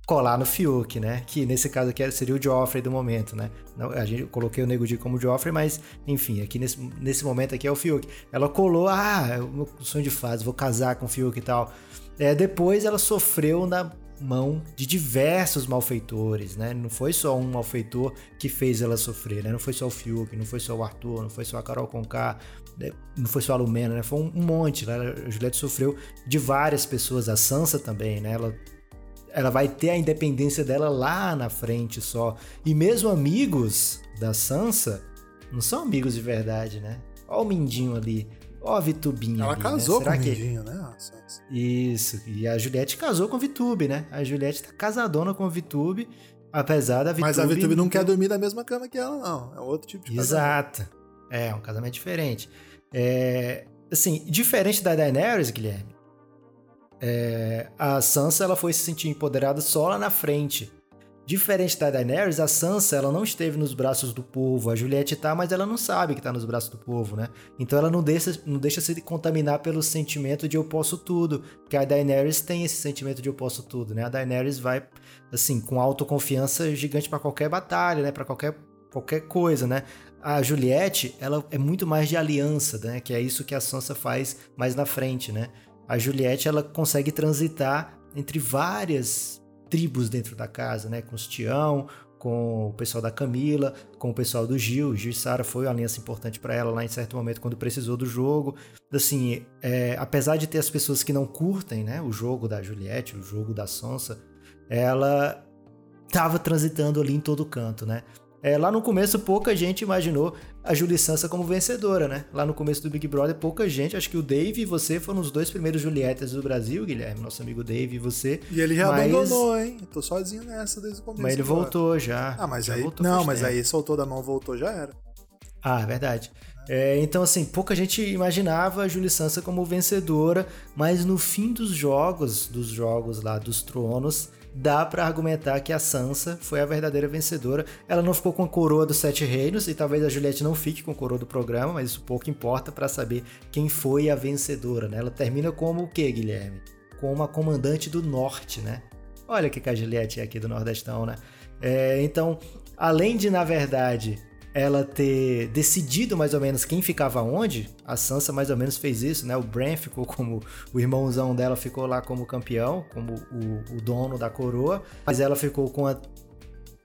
colar no Fiuk, né? Que nesse caso aqui seria o Joffrey do momento, né? A gente coloquei o Nego Di como Joffrey, mas enfim, aqui nesse, nesse momento aqui é o Fiuk. Ela colou, ah, é o meu sonho de fase, vou casar com o Fiuk e tal. É, depois ela sofreu na mão de diversos malfeitores, né? Não foi só um malfeitor que fez ela sofrer, né? Não foi só o Fiuk, não foi só o Arthur, não foi só a Carol Conká, né? não foi só a Lumena, né? Foi um, um monte, né? A Juliette sofreu de várias pessoas, a Sansa também, né? Ela ela vai ter a independência dela lá na frente só. E mesmo amigos da Sansa não são amigos de verdade, né? Ó o Mindinho ali. Ó a Vitubinha Ela ali, casou né? com o Mindinho, né? Isso. E a Juliette casou com o Vitube, né? A Juliette tá casadona com o Vitube, apesar da Vitube... Mas a Vitube não quer dormir na mesma cama que ela, não. É outro tipo de Exato. Casamento. É, um casamento diferente. É... Assim, diferente da Daenerys, Guilherme, é, a Sansa ela foi se sentir empoderada só lá na frente. Diferente da Daenerys, a Sansa ela não esteve nos braços do povo. A Juliette tá, mas ela não sabe que tá nos braços do povo, né? Então ela não deixa, não deixa se contaminar pelo sentimento de eu posso tudo. Que a Daenerys tem esse sentimento de eu posso tudo, né? A Daenerys vai, assim, com autoconfiança gigante para qualquer batalha, né? Para qualquer, qualquer coisa, né? A Juliette, ela é muito mais de aliança, né? Que é isso que a Sansa faz mais na frente, né? A Juliette, ela consegue transitar entre várias tribos dentro da casa, né? Com os Tião, com o pessoal da Camila, com o pessoal do Gil. Gil e Sara foi uma aliança importante para ela lá em certo momento quando precisou do jogo. Assim, é, apesar de ter as pessoas que não curtem, né? O jogo da Juliette, o jogo da Sonsa, ela estava transitando ali em todo canto, né? É, lá no começo, pouca gente imaginou a Julie Sansa como vencedora, né? Lá no começo do Big Brother, pouca gente, acho que o Dave e você foram os dois primeiros Julietas do Brasil, Guilherme, nosso amigo Dave e você. E ele já mas... abandonou, hein? Eu tô sozinho nessa desde o começo. Mas ele agora. voltou já. Ah, mas já aí. Não, mas tempo. aí soltou da mão, voltou, já era. Ah, é verdade. É, então, assim, pouca gente imaginava a Julie Sansa como vencedora, mas no fim dos jogos, dos jogos lá dos tronos, dá para argumentar que a Sansa foi a verdadeira vencedora. Ela não ficou com a coroa dos Sete Reinos e talvez a Juliette não fique com a coroa do programa, mas isso pouco importa para saber quem foi a vencedora, né? Ela termina como o quê, Guilherme? Como a comandante do Norte, né? Olha que a Juliette é aqui do Nordestão, né? É, então, além de, na verdade, ela ter decidido mais ou menos quem ficava onde, a Sansa mais ou menos fez isso, né? O Bran ficou como o irmãozão dela ficou lá como campeão, como o, o dono da coroa, mas ela ficou com a,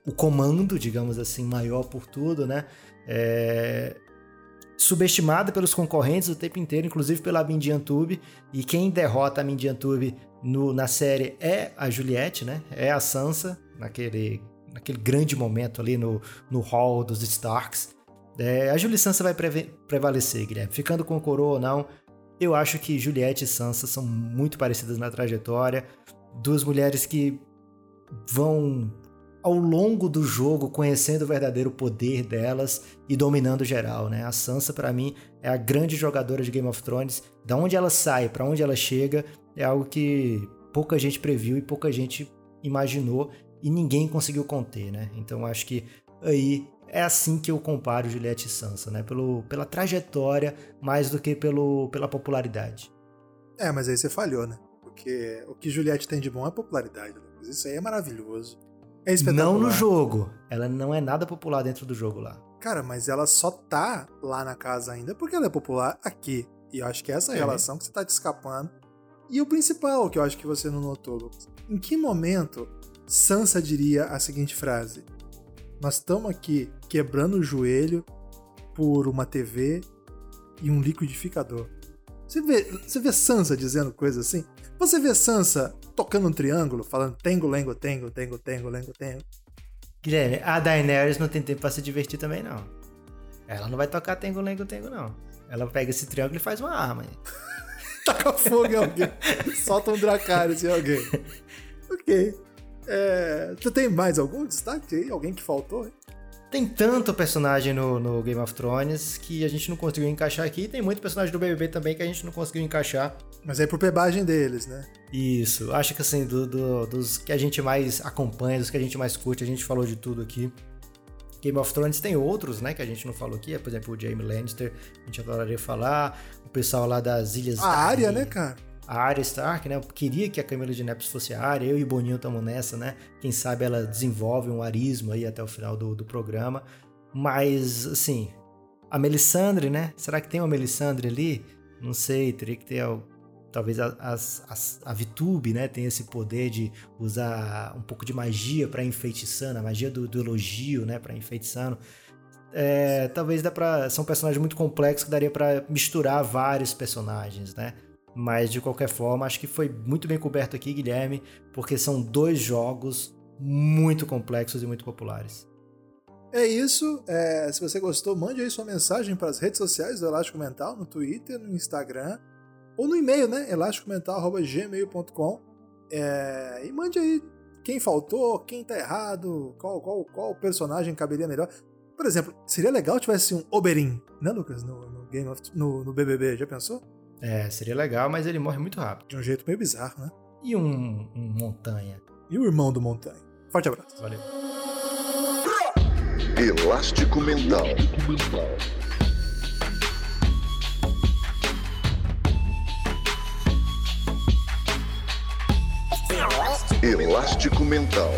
o comando, digamos assim, maior por tudo, né? É, subestimada pelos concorrentes o tempo inteiro, inclusive pela Mindian Tube, e quem derrota a Mindian Tube no, na série é a Juliette, né? É a Sansa, naquele naquele grande momento ali no, no hall dos Starks. É, a Julie Sansa vai prevalecer, Guilherme. Ficando com coroa ou não, eu acho que Juliette e Sansa são muito parecidas na trajetória. Duas mulheres que vão ao longo do jogo conhecendo o verdadeiro poder delas e dominando geral, né? A Sansa para mim é a grande jogadora de Game of Thrones. Da onde ela sai, para onde ela chega, é algo que pouca gente previu e pouca gente imaginou e ninguém conseguiu conter, né? Então acho que aí é assim que eu comparo Juliette e Sansa, né? Pelo, pela trajetória mais do que pelo, pela popularidade. É, mas aí você falhou, né? Porque o que Juliette tem de bom é popularidade, Lucas. Isso aí é maravilhoso. É espetacular. Não no jogo. Ela não é nada popular dentro do jogo lá. Cara, mas ela só tá lá na casa ainda porque ela é popular aqui. E eu acho que é essa é. relação que você tá te escapando. E o principal, que eu acho que você não notou, Lucas. Em que momento Sansa diria a seguinte frase: Nós estamos aqui quebrando o joelho por uma TV e um liquidificador. Você vê, você vê Sansa dizendo coisas assim? Você vê Sansa tocando um triângulo, falando tengo, lengo, tengo, tengo, tengo, lengo, tengo. Guilherme, a Daenerys não tem tempo pra se divertir também, não. Ela não vai tocar tengo, lengo, tengo, não. Ela pega esse triângulo e faz uma arma. Taca fogo em alguém. Solta um Dracarys em alguém. Ok. É, tu tem mais algum destaque aí? Alguém que faltou? Hein? Tem tanto personagem no, no, Game of Thrones que a gente não conseguiu encaixar aqui. Tem muito personagem do BBB também que a gente não conseguiu encaixar. Mas é por pebagem deles, né? Isso. Acho que assim, do, do, dos que a gente mais acompanha, dos que a gente mais curte, a gente falou de tudo aqui. Game of Thrones tem outros, né, que a gente não falou aqui. Por exemplo, o Jaime Lannister, a gente adoraria falar. O pessoal lá das Ilhas... A área, né, cara? A Arya Stark, né? Eu queria que a Camila de Nepes fosse a Arya, eu e o Boninho estamos nessa, né? Quem sabe ela desenvolve um arismo aí até o final do, do programa. Mas, assim, a Melisandre, né? Será que tem uma Melisandre ali? Não sei, teria que ter talvez a, a, a, a VTube, né, tem esse poder de usar um pouco de magia para enfeitiçando, a magia do, do elogio, né, para enfeitiçando. É, talvez dá para são personagens muito complexos que daria para misturar vários personagens, né? Mas de qualquer forma, acho que foi muito bem coberto aqui, Guilherme, porque são dois jogos muito complexos e muito populares. É isso. É, se você gostou, mande aí sua mensagem para as redes sociais do Elástico Mental, no Twitter, no Instagram, ou no e-mail, né? elásticomental.gmail.com. É, e mande aí quem faltou, quem tá errado, qual, qual, qual personagem caberia melhor. Por exemplo, seria legal tivesse um Oberyn, né, Lucas? No, no Game of, no, no BBB, já pensou? É, seria legal, mas ele morre muito rápido. De um jeito meio bizarro, né? E um, um Montanha. E o irmão do Montanha. Forte abraço. Valeu. Elástico Mental. Elástico Mental.